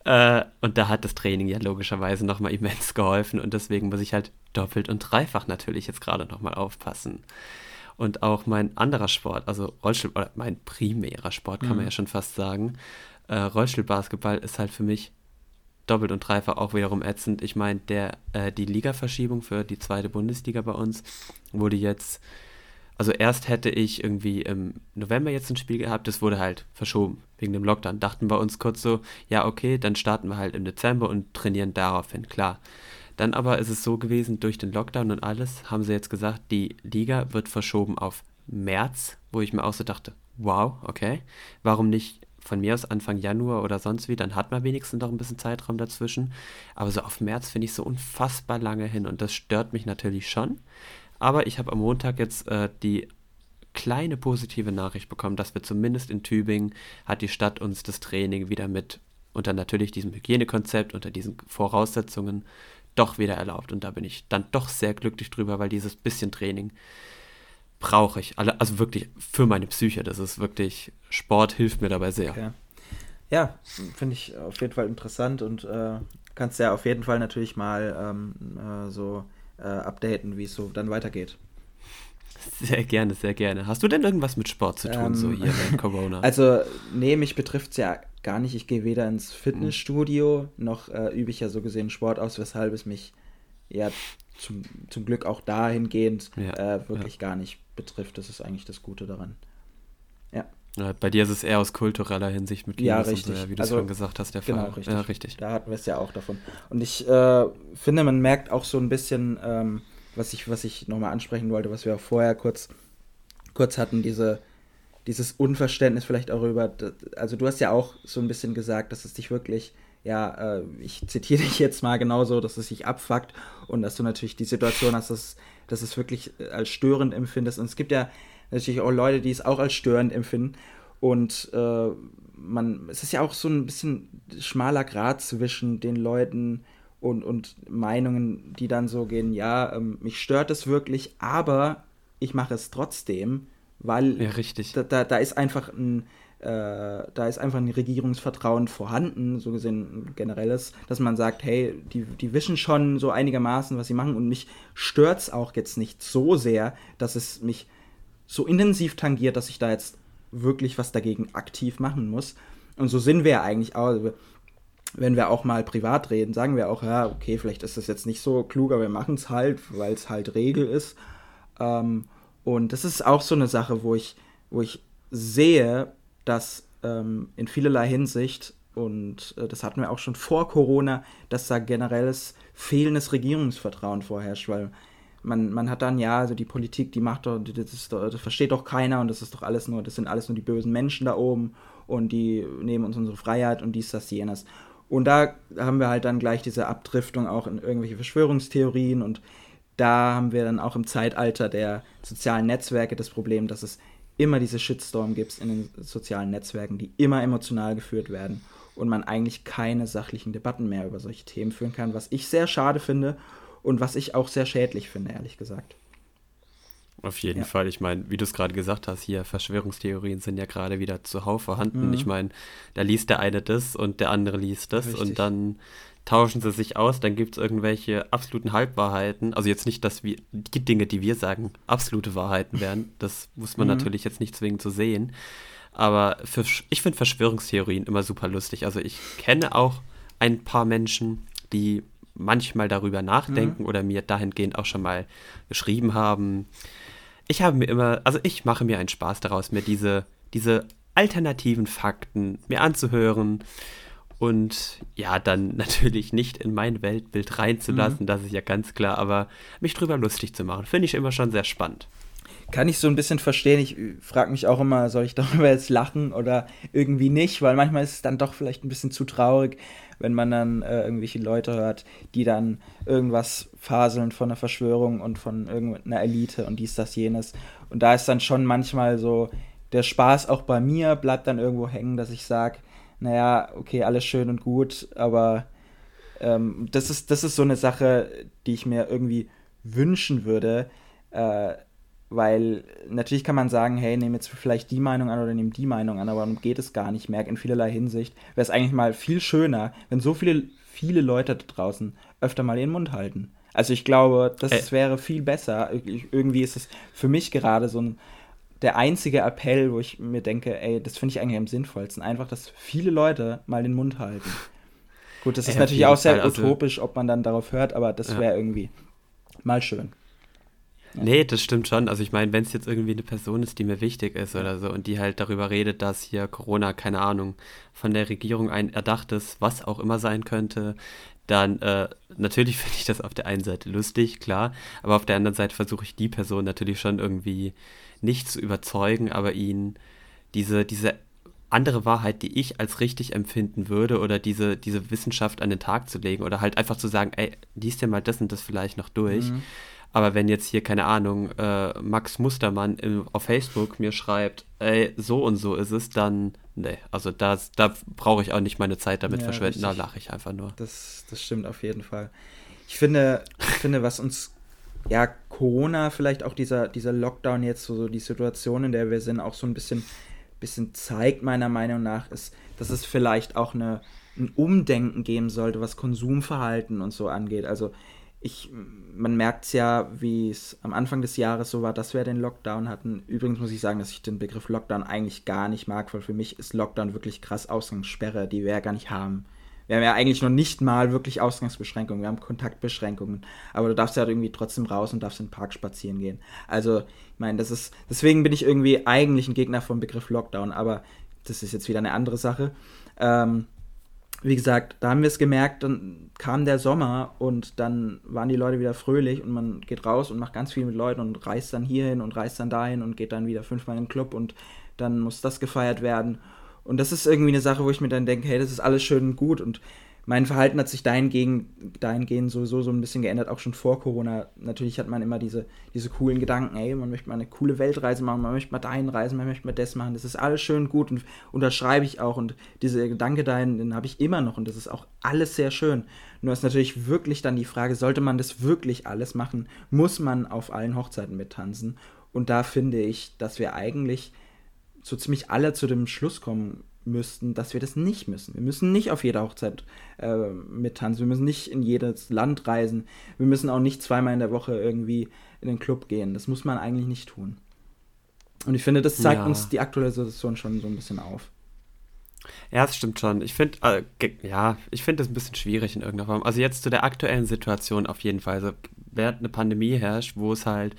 Äh, und da hat das Training ja logischerweise nochmal immens geholfen und deswegen muss ich halt doppelt und dreifach natürlich jetzt gerade nochmal aufpassen. Und auch mein anderer Sport, also Rollstuhl, oder mein primärer Sport, kann mhm. man ja schon fast sagen, äh, Rollstuhlbasketball ist halt für mich doppelt und dreifach auch wiederum ätzend. Ich meine, der äh, die Ligaverschiebung für die zweite Bundesliga bei uns wurde jetzt also erst hätte ich irgendwie im November jetzt ein Spiel gehabt, das wurde halt verschoben wegen dem Lockdown. Dachten wir uns kurz so, ja okay, dann starten wir halt im Dezember und trainieren daraufhin, klar. Dann aber ist es so gewesen, durch den Lockdown und alles haben sie jetzt gesagt, die Liga wird verschoben auf März, wo ich mir auch so dachte, wow, okay, warum nicht von mir aus Anfang Januar oder sonst wie, dann hat man wenigstens noch ein bisschen Zeitraum dazwischen. Aber so auf März finde ich so unfassbar lange hin und das stört mich natürlich schon. Aber ich habe am Montag jetzt äh, die kleine positive Nachricht bekommen, dass wir zumindest in Tübingen hat die Stadt uns das Training wieder mit unter natürlich diesem Hygienekonzept, unter diesen Voraussetzungen doch wieder erlaubt. Und da bin ich dann doch sehr glücklich drüber, weil dieses bisschen Training brauche ich. Also wirklich für meine Psyche. Das ist wirklich, Sport hilft mir dabei sehr. Okay. Ja, finde ich auf jeden Fall interessant und äh, kannst ja auf jeden Fall natürlich mal ähm, äh, so äh, updaten, wie es so dann weitergeht. Sehr gerne, sehr gerne. Hast du denn irgendwas mit Sport zu tun, ähm, so hier während Corona? Also, nee, mich betrifft es ja gar nicht. Ich gehe weder ins Fitnessstudio, noch äh, übe ich ja so gesehen Sport aus, weshalb es mich ja zum, zum Glück auch dahingehend ja, äh, wirklich ja. gar nicht betrifft. Das ist eigentlich das Gute daran. Ja. Bei dir ist es eher aus kultureller Hinsicht mit ja, richtig. So, wie du also, schon gesagt hast, der genau, Fall. Richtig. Ja, richtig. Da hatten wir es ja auch davon. Und ich äh, finde, man merkt auch so ein bisschen, ähm, was ich, was ich nochmal ansprechen wollte, was wir auch vorher kurz, kurz hatten, diese, dieses Unverständnis vielleicht auch über, also du hast ja auch so ein bisschen gesagt, dass es dich wirklich ja, äh, ich zitiere dich jetzt mal genauso, dass es sich abfuckt und dass du natürlich die Situation hast, dass, dass es wirklich äh, als störend empfindest. Und es gibt ja natürlich auch Leute, die es auch als störend empfinden. Und äh, man, es ist ja auch so ein bisschen schmaler Grad zwischen den Leuten und, und Meinungen, die dann so gehen, ja, ähm, mich stört es wirklich, aber ich mache es trotzdem, weil ja, richtig. Da, da, da ist einfach ein, äh, da ist einfach ein Regierungsvertrauen vorhanden, so gesehen ein generelles, dass man sagt, hey, die, die wissen schon so einigermaßen, was sie machen und mich stört es auch jetzt nicht so sehr, dass es mich so intensiv tangiert, dass ich da jetzt wirklich was dagegen aktiv machen muss. Und so sind wir eigentlich auch. Also, wenn wir auch mal privat reden, sagen wir auch, ja, okay, vielleicht ist das jetzt nicht so klug, aber wir machen es halt, weil es halt Regel ist. Ähm, und das ist auch so eine Sache, wo ich, wo ich sehe, dass ähm, in vielerlei Hinsicht, und äh, das hatten wir auch schon vor Corona, dass da generelles fehlendes Regierungsvertrauen vorherrscht, weil man, man hat dann, ja, also die Politik, die macht doch, das, doch, das versteht doch keiner und das ist doch alles nur, das sind alles nur die bösen Menschen da oben und die nehmen uns unsere Freiheit und dies, das, jenes. Und da haben wir halt dann gleich diese Abdriftung auch in irgendwelche Verschwörungstheorien und da haben wir dann auch im Zeitalter der sozialen Netzwerke das Problem, dass es immer diese Shitstorm gibt in den sozialen Netzwerken, die immer emotional geführt werden und man eigentlich keine sachlichen Debatten mehr über solche Themen führen kann, was ich sehr schade finde und was ich auch sehr schädlich finde, ehrlich gesagt. Auf jeden ja. Fall. Ich meine, wie du es gerade gesagt hast, hier Verschwörungstheorien sind ja gerade wieder zuhauf vorhanden. Mhm. Ich meine, da liest der eine das und der andere liest das Richtig. und dann tauschen sie sich aus, dann gibt es irgendwelche absoluten Halbwahrheiten. Also jetzt nicht, dass wir die Dinge, die wir sagen, absolute Wahrheiten wären. Das muss man mhm. natürlich jetzt nicht zwingend so sehen. Aber für, ich finde Verschwörungstheorien immer super lustig. Also ich kenne auch ein paar Menschen, die manchmal darüber nachdenken mhm. oder mir dahingehend auch schon mal geschrieben haben. Ich habe mir immer, also ich mache mir einen Spaß daraus, mir diese, diese alternativen Fakten mir anzuhören und ja, dann natürlich nicht in mein Weltbild reinzulassen, mhm. das ist ja ganz klar, aber mich drüber lustig zu machen, finde ich immer schon sehr spannend. kann ich so ein bisschen verstehen. Ich frage mich auch immer, soll ich darüber jetzt lachen oder irgendwie nicht, weil manchmal ist es dann doch vielleicht ein bisschen zu traurig, wenn man dann äh, irgendwelche Leute hört, die dann irgendwas faseln von einer Verschwörung und von irgendeiner Elite und dies, das, jenes. Und da ist dann schon manchmal so, der Spaß auch bei mir bleibt dann irgendwo hängen, dass ich sage, naja, okay, alles schön und gut, aber ähm, das, ist, das ist so eine Sache, die ich mir irgendwie wünschen würde, äh, weil natürlich kann man sagen, hey, nehme jetzt vielleicht die Meinung an oder nehme die Meinung an, aber darum geht es gar nicht. Merk in vielerlei Hinsicht wäre es eigentlich mal viel schöner, wenn so viele, viele Leute da draußen öfter mal ihren Mund halten. Also ich glaube, das äh. wäre viel besser. irgendwie ist es für mich gerade so ein der einzige Appell, wo ich mir denke, ey, das finde ich eigentlich am sinnvollsten. Einfach, dass viele Leute mal den Mund halten. Gut, das ist ja, natürlich auch sehr also, utopisch, ob man dann darauf hört, aber das wäre irgendwie mal schön. Ja. Nee, das stimmt schon. Also ich meine, wenn es jetzt irgendwie eine Person ist, die mir wichtig ist oder so und die halt darüber redet, dass hier Corona, keine Ahnung, von der Regierung ein erdachtes, was auch immer sein könnte, dann äh, natürlich finde ich das auf der einen Seite lustig, klar, aber auf der anderen Seite versuche ich die Person natürlich schon irgendwie nicht zu überzeugen, aber ihn diese, diese andere Wahrheit, die ich als richtig empfinden würde oder diese, diese Wissenschaft an den Tag zu legen oder halt einfach zu sagen, ey, liest dir mal das und das vielleicht noch durch. Mhm. Aber wenn jetzt hier, keine Ahnung, äh, Max Mustermann im, auf Facebook mir schreibt, ey, so und so ist es, dann, nee, also das, da brauche ich auch nicht meine Zeit damit ja, verschwenden, richtig. da lache ich einfach nur. Das, das stimmt auf jeden Fall. Ich finde, ich finde, was uns, ja, Corona, vielleicht auch dieser, dieser Lockdown jetzt, so, so die Situation, in der wir sind, auch so ein bisschen, bisschen zeigt, meiner Meinung nach, ist, dass es vielleicht auch eine, ein Umdenken geben sollte, was Konsumverhalten und so angeht. Also ich, man merkt es ja, wie es am Anfang des Jahres so war, dass wir den Lockdown hatten. Übrigens muss ich sagen, dass ich den Begriff Lockdown eigentlich gar nicht mag, weil für mich ist Lockdown wirklich krass Ausgangssperre, die wir ja gar nicht haben. Wir haben ja eigentlich noch nicht mal wirklich Ausgangsbeschränkungen, wir haben Kontaktbeschränkungen, aber du darfst ja irgendwie trotzdem raus und darfst in den Park spazieren gehen. Also, ich meine, das ist, deswegen bin ich irgendwie eigentlich ein Gegner vom Begriff Lockdown, aber das ist jetzt wieder eine andere Sache. Ähm, wie gesagt, da haben wir es gemerkt, dann kam der Sommer und dann waren die Leute wieder fröhlich und man geht raus und macht ganz viel mit Leuten und reist dann hierhin und reist dann dahin und geht dann wieder fünfmal in den Club und dann muss das gefeiert werden. Und das ist irgendwie eine Sache, wo ich mir dann denke, hey, das ist alles schön und gut und mein Verhalten hat sich dahingehend, dahingehend sowieso so ein bisschen geändert, auch schon vor Corona. Natürlich hat man immer diese, diese coolen Gedanken, ey, man möchte mal eine coole Weltreise machen, man möchte mal dahin reisen, man möchte mal das machen. Das ist alles schön gut und unterschreibe ich auch. Und diese Gedanke dahin, den habe ich immer noch und das ist auch alles sehr schön. Nur ist natürlich wirklich dann die Frage, sollte man das wirklich alles machen? Muss man auf allen Hochzeiten mittanzen? Und da finde ich, dass wir eigentlich so ziemlich alle zu dem Schluss kommen müssten, dass wir das nicht müssen. Wir müssen nicht auf jeder Hochzeit äh, mittanzen. Wir müssen nicht in jedes Land reisen. Wir müssen auch nicht zweimal in der Woche irgendwie in den Club gehen. Das muss man eigentlich nicht tun. Und ich finde, das zeigt ja. uns die aktuelle Situation schon so ein bisschen auf. Ja, das stimmt schon. Ich finde, äh, ja, ich finde das ein bisschen schwierig in irgendeiner Form. Also jetzt zu der aktuellen Situation auf jeden Fall. Also während eine Pandemie herrscht, wo es halt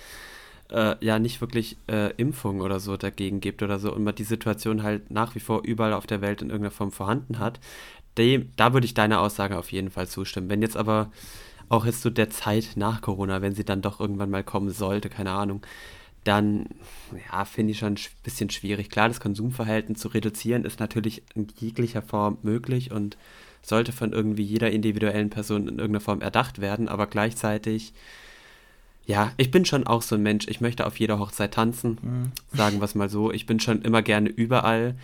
äh, ja nicht wirklich äh, Impfung oder so dagegen gibt oder so und man die Situation halt nach wie vor überall auf der Welt in irgendeiner Form vorhanden hat, dem, da würde ich deiner Aussage auf jeden Fall zustimmen. Wenn jetzt aber auch jetzt zu so der Zeit nach Corona, wenn sie dann doch irgendwann mal kommen sollte, keine Ahnung, dann ja, finde ich schon ein bisschen schwierig. Klar, das Konsumverhalten zu reduzieren ist natürlich in jeglicher Form möglich und sollte von irgendwie jeder individuellen Person in irgendeiner Form erdacht werden, aber gleichzeitig ja, ich bin schon auch so ein Mensch. Ich möchte auf jeder Hochzeit tanzen, mhm. sagen wir es mal so. Ich bin schon immer gerne überall,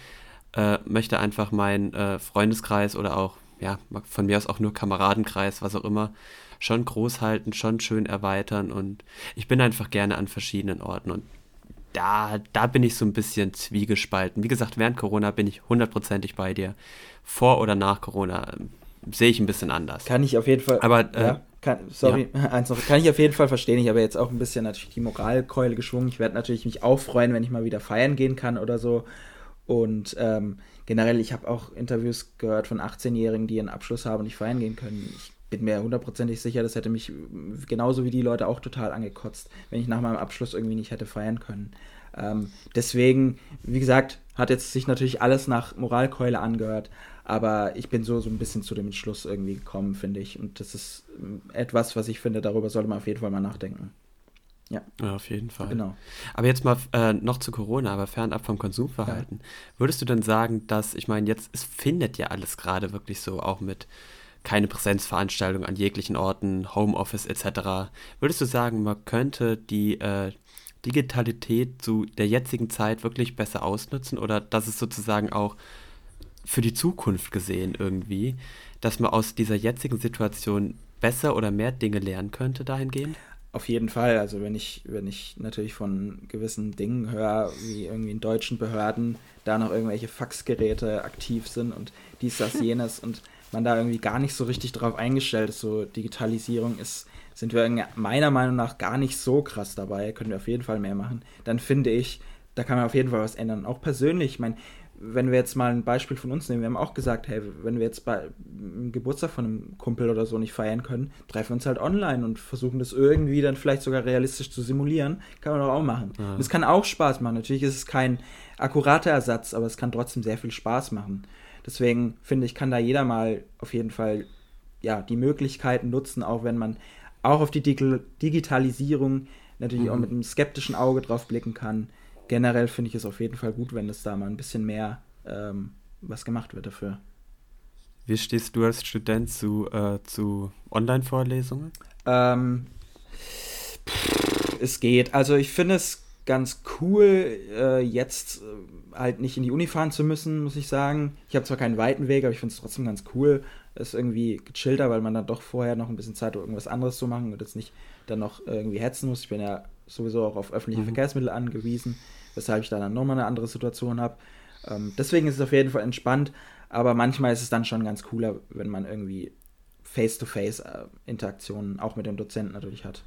äh, möchte einfach meinen äh, Freundeskreis oder auch, ja, von mir aus auch nur Kameradenkreis, was auch immer, schon groß halten, schon schön erweitern und ich bin einfach gerne an verschiedenen Orten und da, da bin ich so ein bisschen zwiegespalten. Wie gesagt, während Corona bin ich hundertprozentig bei dir. Vor oder nach Corona ähm, sehe ich ein bisschen anders. Kann ich auf jeden Fall. Aber äh, ja. Kann, sorry, ja. eins noch, kann ich auf jeden Fall verstehen. Ich habe jetzt auch ein bisschen natürlich die Moralkeule geschwungen. Ich werde natürlich mich auch freuen, wenn ich mal wieder feiern gehen kann oder so. Und ähm, generell, ich habe auch Interviews gehört von 18-Jährigen, die einen Abschluss haben und nicht feiern gehen können. Ich bin mir hundertprozentig sicher, das hätte mich genauso wie die Leute auch total angekotzt, wenn ich nach meinem Abschluss irgendwie nicht hätte feiern können. Ähm, deswegen, wie gesagt, hat jetzt sich natürlich alles nach Moralkeule angehört, aber ich bin so, so ein bisschen zu dem Entschluss irgendwie gekommen, finde ich. Und das ist ähm, etwas, was ich finde, darüber sollte man auf jeden Fall mal nachdenken. Ja. ja. auf jeden Fall. Genau. Aber jetzt mal äh, noch zu Corona, aber fernab vom Konsumverhalten. Ja. Würdest du denn sagen, dass, ich meine, jetzt, es findet ja alles gerade wirklich so, auch mit keine Präsenzveranstaltungen an jeglichen Orten, Homeoffice etc. Würdest du sagen, man könnte die äh, Digitalität zu der jetzigen Zeit wirklich besser ausnutzen oder dass es sozusagen auch für die Zukunft gesehen irgendwie, dass man aus dieser jetzigen Situation besser oder mehr Dinge lernen könnte dahingehend? Auf jeden Fall. Also wenn ich, wenn ich natürlich von gewissen Dingen höre, wie irgendwie in deutschen Behörden da noch irgendwelche Faxgeräte aktiv sind und dies, das, jenes und man da irgendwie gar nicht so richtig drauf eingestellt ist, so Digitalisierung ist, sind wir meiner Meinung nach gar nicht so krass dabei, können wir auf jeden Fall mehr machen. Dann finde ich, da kann man auf jeden Fall was ändern. Auch persönlich, ich meine, wenn wir jetzt mal ein Beispiel von uns nehmen, wir haben auch gesagt, hey, wenn wir jetzt bei einem Geburtstag von einem Kumpel oder so nicht feiern können, treffen wir uns halt online und versuchen das irgendwie dann vielleicht sogar realistisch zu simulieren. Kann man doch auch machen. Ja. Das kann auch Spaß machen. Natürlich ist es kein akkurater Ersatz, aber es kann trotzdem sehr viel Spaß machen. Deswegen finde ich, kann da jeder mal auf jeden Fall ja, die Möglichkeiten nutzen, auch wenn man auch auf die Digitalisierung natürlich mhm. auch mit einem skeptischen Auge drauf blicken kann generell finde ich es auf jeden Fall gut, wenn es da mal ein bisschen mehr ähm, was gemacht wird dafür. Wie stehst du als Student zu, äh, zu Online-Vorlesungen? Ähm, es geht. Also ich finde es ganz cool, äh, jetzt äh, halt nicht in die Uni fahren zu müssen, muss ich sagen. Ich habe zwar keinen weiten Weg, aber ich finde es trotzdem ganz cool. Es ist irgendwie gechillter, weil man dann doch vorher noch ein bisschen Zeit hat, irgendwas anderes zu machen und jetzt nicht dann noch irgendwie hetzen muss. Ich bin ja sowieso auch auf öffentliche mhm. Verkehrsmittel angewiesen weshalb ich dann nochmal eine andere Situation habe. Ähm, deswegen ist es auf jeden Fall entspannt, aber manchmal ist es dann schon ganz cooler, wenn man irgendwie Face-to-Face-Interaktionen äh, auch mit dem Dozenten natürlich hat.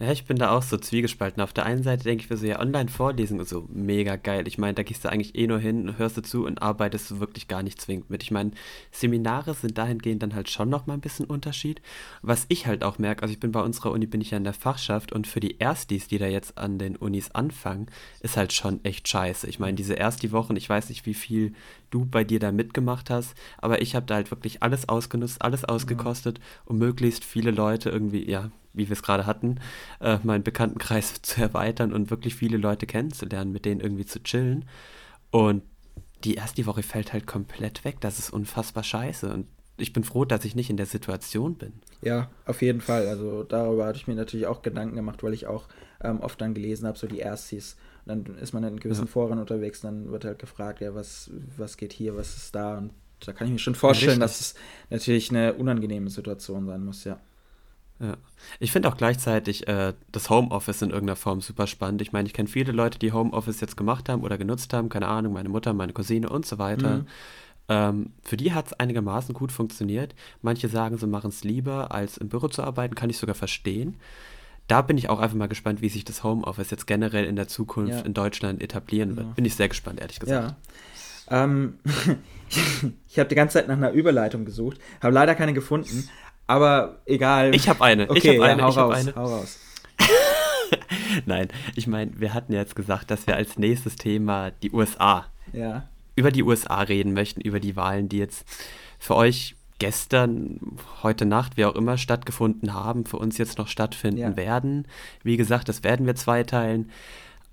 Ja, ich bin da auch so zwiegespalten. Auf der einen Seite denke ich mir so, ja, Online-Vorlesung so mega geil. Ich meine, da gehst du eigentlich eh nur hin, hörst du zu und arbeitest du wirklich gar nicht zwingend mit. Ich meine, Seminare sind dahingehend dann halt schon nochmal ein bisschen Unterschied. Was ich halt auch merke, also ich bin bei unserer Uni, bin ich ja in der Fachschaft und für die Erstis, die da jetzt an den Unis anfangen, ist halt schon echt scheiße. Ich meine, diese Ersti-Wochen, ich weiß nicht, wie viel du bei dir da mitgemacht hast, aber ich habe da halt wirklich alles ausgenutzt, alles ausgekostet, um möglichst viele Leute irgendwie, ja, wie wir es gerade hatten, äh, meinen Bekanntenkreis zu erweitern und wirklich viele Leute kennenzulernen, mit denen irgendwie zu chillen. Und die erste Woche fällt halt komplett weg. Das ist unfassbar scheiße. Und ich bin froh, dass ich nicht in der Situation bin. Ja, auf jeden Fall. Also darüber hatte ich mir natürlich auch Gedanken gemacht, weil ich auch ähm, oft dann gelesen habe, so die Erstis. Und dann ist man in gewissen ja. Foren unterwegs, dann wird halt gefragt, ja, was, was geht hier, was ist da? Und da kann ich mir schon vorstellen, ja, dass es natürlich eine unangenehme Situation sein muss, ja. Ja. Ich finde auch gleichzeitig äh, das Homeoffice in irgendeiner Form super spannend. Ich meine, ich kenne viele Leute, die Homeoffice jetzt gemacht haben oder genutzt haben, keine Ahnung, meine Mutter, meine Cousine und so weiter. Mhm. Ähm, für die hat es einigermaßen gut funktioniert. Manche sagen, sie machen es lieber, als im Büro zu arbeiten, kann ich sogar verstehen. Da bin ich auch einfach mal gespannt, wie sich das Homeoffice jetzt generell in der Zukunft ja. in Deutschland etablieren wird. Ja. Bin ich sehr gespannt, ehrlich gesagt. Ähm, ich habe die ganze Zeit nach einer Überleitung gesucht, habe leider keine gefunden, aber egal. Ich habe eine. Okay, ich habe eine. Ja, hau ich raus, eine. Hau raus. Nein, ich meine, wir hatten ja jetzt gesagt, dass wir als nächstes Thema die USA. Ja. Über die USA reden möchten, über die Wahlen, die jetzt für euch gestern, heute Nacht, wie auch immer, stattgefunden haben, für uns jetzt noch stattfinden ja. werden. Wie gesagt, das werden wir zweiteilen.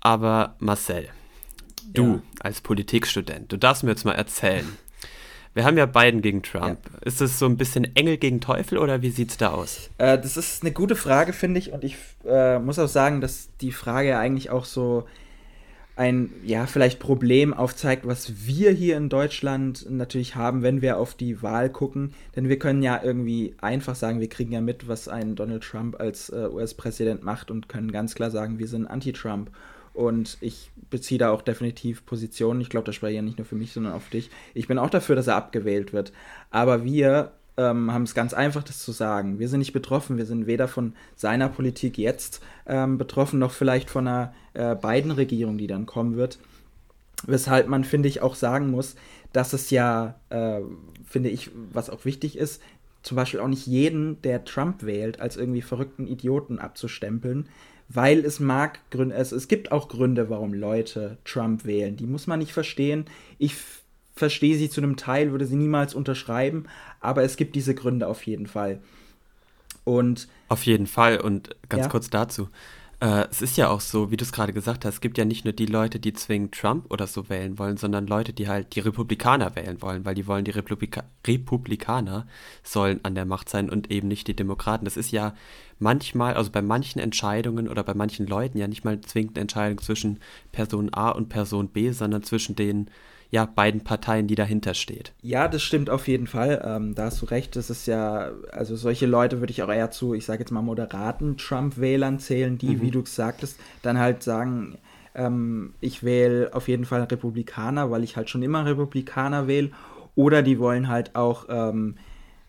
Aber Marcel, du ja. als Politikstudent, du darfst mir jetzt mal erzählen, wir haben ja Biden gegen Trump. Ja. Ist es so ein bisschen Engel gegen Teufel oder wie sieht es da aus? Äh, das ist eine gute Frage, finde ich. Und ich äh, muss auch sagen, dass die Frage ja eigentlich auch so ein, ja, vielleicht Problem aufzeigt, was wir hier in Deutschland natürlich haben, wenn wir auf die Wahl gucken. Denn wir können ja irgendwie einfach sagen, wir kriegen ja mit, was ein Donald Trump als äh, US-Präsident macht und können ganz klar sagen, wir sind anti-Trump. Und ich beziehe da auch definitiv Positionen. Ich glaube, das spreche ja nicht nur für mich, sondern auch für dich. Ich bin auch dafür, dass er abgewählt wird. Aber wir ähm, haben es ganz einfach, das zu sagen. Wir sind nicht betroffen. Wir sind weder von seiner Politik jetzt ähm, betroffen, noch vielleicht von einer äh, beiden Regierung, die dann kommen wird. Weshalb man, finde ich, auch sagen muss, dass es ja, äh, finde ich, was auch wichtig ist, zum Beispiel auch nicht jeden, der Trump wählt, als irgendwie verrückten Idioten abzustempeln, weil es mag Gründe, es, es gibt auch Gründe, warum Leute Trump wählen. Die muss man nicht verstehen. Ich verstehe sie zu einem Teil, würde sie niemals unterschreiben, aber es gibt diese Gründe auf jeden Fall. Und auf jeden Fall und ganz ja. kurz dazu. Äh, es ist ja auch so, wie du es gerade gesagt hast, es gibt ja nicht nur die Leute, die zwingend Trump oder so wählen wollen, sondern Leute, die halt die Republikaner wählen wollen, weil die wollen, die Republika Republikaner sollen an der Macht sein und eben nicht die Demokraten. Das ist ja manchmal, also bei manchen Entscheidungen oder bei manchen Leuten ja nicht mal zwingend eine Entscheidung zwischen Person A und Person B, sondern zwischen den ja, beiden Parteien, die dahinter steht. Ja, das stimmt auf jeden Fall. Ähm, da hast du recht. Das ist ja, also solche Leute würde ich auch eher zu, ich sage jetzt mal, moderaten Trump-Wählern zählen, die, mhm. wie du sagtest, dann halt sagen, ähm, ich wähle auf jeden Fall Republikaner, weil ich halt schon immer Republikaner wähle. Oder die wollen halt auch, ähm,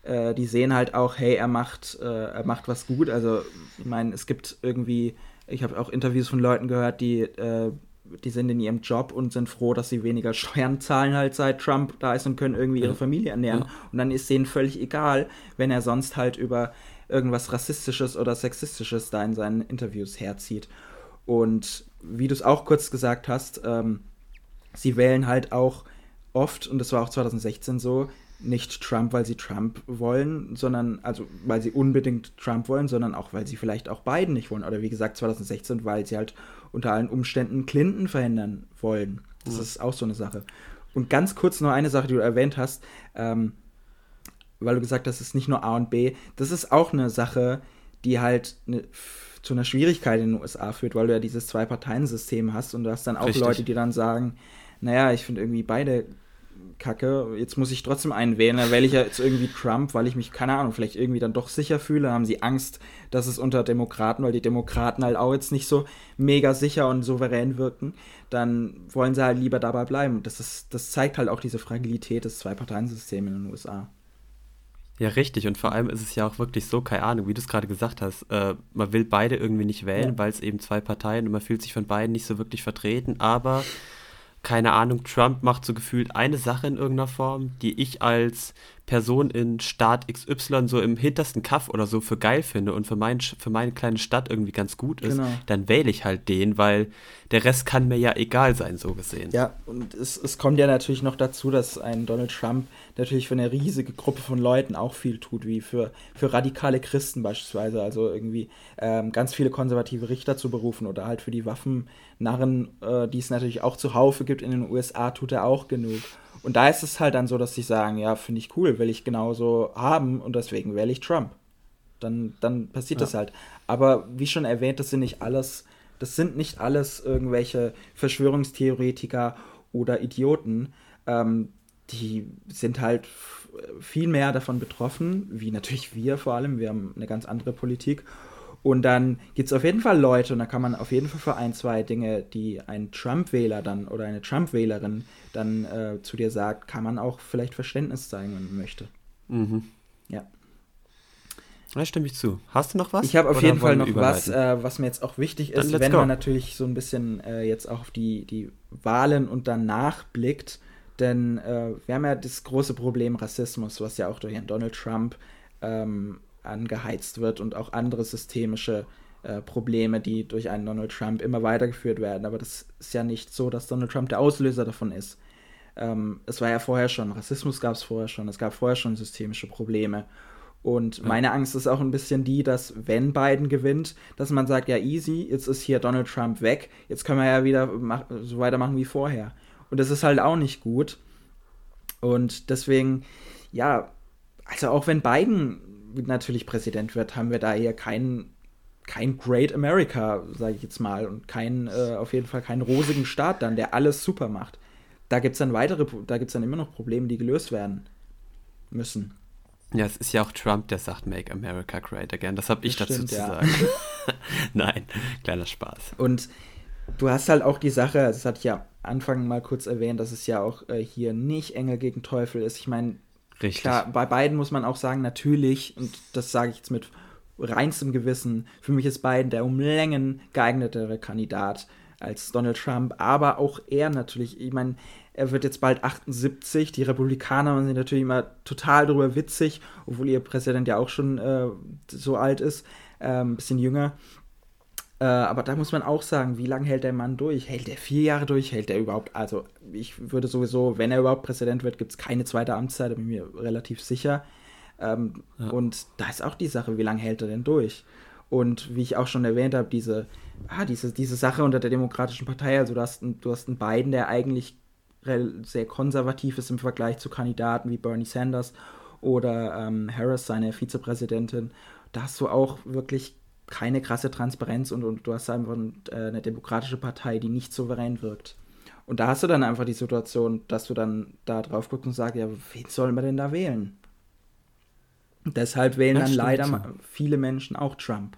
äh, die sehen halt auch, hey, er macht, äh, er macht was gut. Also, ich meine, es gibt irgendwie, ich habe auch Interviews von Leuten gehört, die äh, die sind in ihrem Job und sind froh, dass sie weniger Steuern zahlen halt seit Trump da ist und können irgendwie ihre Familie ernähren. Ja. Und dann ist denen völlig egal, wenn er sonst halt über irgendwas Rassistisches oder Sexistisches da in seinen Interviews herzieht. Und wie du es auch kurz gesagt hast, ähm, sie wählen halt auch oft, und das war auch 2016 so, nicht Trump, weil sie Trump wollen, sondern, also weil sie unbedingt Trump wollen, sondern auch, weil sie vielleicht auch Biden nicht wollen. Oder wie gesagt, 2016, weil sie halt unter allen Umständen Clinton verhindern wollen. Das ja. ist auch so eine Sache. Und ganz kurz noch eine Sache, die du erwähnt hast, ähm, weil du gesagt hast, es ist nicht nur A und B. Das ist auch eine Sache, die halt ne, zu einer Schwierigkeit in den USA führt, weil du ja dieses Zwei-Parteien-System hast und du hast dann auch Richtig. Leute, die dann sagen, naja, ich finde irgendwie beide kacke, jetzt muss ich trotzdem einen wählen, dann wähle ich ja jetzt irgendwie Trump, weil ich mich, keine Ahnung, vielleicht irgendwie dann doch sicher fühle. Dann haben sie Angst, dass es unter Demokraten, weil die Demokraten halt auch jetzt nicht so mega sicher und souverän wirken, dann wollen sie halt lieber dabei bleiben. Das, ist, das zeigt halt auch diese Fragilität des Zwei-Parteien-Systems in den USA. Ja, richtig. Und vor allem ist es ja auch wirklich so, keine Ahnung, wie du es gerade gesagt hast, äh, man will beide irgendwie nicht wählen, ja. weil es eben zwei Parteien und man fühlt sich von beiden nicht so wirklich vertreten, aber keine Ahnung, Trump macht so gefühlt eine Sache in irgendeiner Form, die ich als Person in Staat XY so im hintersten Kaff oder so für geil finde und für, mein, für meine kleine Stadt irgendwie ganz gut ist, genau. dann wähle ich halt den, weil der Rest kann mir ja egal sein, so gesehen. Ja, und es, es kommt ja natürlich noch dazu, dass ein Donald Trump natürlich für eine riesige Gruppe von Leuten auch viel tut, wie für, für radikale Christen beispielsweise, also irgendwie ähm, ganz viele konservative Richter zu berufen oder halt für die Waffennarren, äh, die es natürlich auch zuhaufe gibt in den USA, tut er auch genug. Und da ist es halt dann so, dass sie sagen, ja, finde ich cool, will ich genauso haben und deswegen wähle ich Trump. Dann, dann passiert ja. das halt. Aber wie schon erwähnt, das sind nicht alles, das sind nicht alles irgendwelche Verschwörungstheoretiker oder Idioten. Ähm, die sind halt viel mehr davon betroffen, wie natürlich wir vor allem. Wir haben eine ganz andere Politik. Und dann gibt es auf jeden Fall Leute, und da kann man auf jeden Fall für ein, zwei Dinge, die ein Trump-Wähler dann oder eine Trump-Wählerin dann äh, zu dir sagt, kann man auch vielleicht Verständnis zeigen, wenn man möchte. Mhm. Ja. Da stimme ich zu. Hast du noch was? Ich habe auf jeden Fall noch was, äh, was mir jetzt auch wichtig ist, wenn go. man natürlich so ein bisschen äh, jetzt auch auf die, die Wahlen und danach blickt. Denn äh, wir haben ja das große Problem Rassismus, was ja auch durch Herrn Donald Trump ähm, angeheizt wird und auch andere systemische äh, Probleme, die durch einen Donald Trump immer weitergeführt werden. Aber das ist ja nicht so, dass Donald Trump der Auslöser davon ist. Ähm, es war ja vorher schon, Rassismus gab es vorher schon, es gab vorher schon systemische Probleme. Und ja. meine Angst ist auch ein bisschen die, dass wenn Biden gewinnt, dass man sagt, ja easy, jetzt ist hier Donald Trump weg, jetzt können wir ja wieder so weitermachen wie vorher. Und das ist halt auch nicht gut. Und deswegen, ja, also auch wenn Biden natürlich Präsident wird, haben wir da eher keinen kein Great America, sage ich jetzt mal, und kein, äh, auf jeden Fall keinen rosigen Staat dann, der alles super macht. Da gibt es dann weitere, da gibt es dann immer noch Probleme, die gelöst werden müssen. Ja, es ist ja auch Trump, der sagt, Make America Great Again. Das habe ich das dazu stimmt, zu ja. sagen. Nein, kleiner Spaß. Und du hast halt auch die Sache, das hatte ich ja Anfang mal kurz erwähnt, dass es ja auch äh, hier nicht Engel gegen Teufel ist. Ich meine, Richtig. Klar, bei beiden muss man auch sagen, natürlich, und das sage ich jetzt mit reinstem Gewissen, für mich ist Biden der um Längen geeignetere Kandidat als Donald Trump, aber auch er natürlich, ich meine, er wird jetzt bald 78, die Republikaner sind natürlich immer total drüber witzig, obwohl ihr Präsident ja auch schon äh, so alt ist, äh, ein bisschen jünger. Äh, aber da muss man auch sagen, wie lange hält der Mann durch? Hält er vier Jahre durch? Hält er überhaupt? Also, ich würde sowieso, wenn er überhaupt Präsident wird, gibt es keine zweite Amtszeit, da bin ich mir relativ sicher. Ähm, ja. Und da ist auch die Sache, wie lange hält er denn durch? Und wie ich auch schon erwähnt habe, diese, ah, diese, diese Sache unter der Demokratischen Partei, also du hast, du hast einen Biden, der eigentlich sehr konservativ ist im Vergleich zu Kandidaten wie Bernie Sanders oder ähm, Harris, seine Vizepräsidentin. Da hast du auch wirklich keine krasse Transparenz und, und du hast einfach äh, eine demokratische Partei, die nicht souverän wirkt. Und da hast du dann einfach die Situation, dass du dann da drauf guckst und sagst, ja, wen soll man denn da wählen? Deshalb wählen das dann leider so. viele Menschen auch Trump.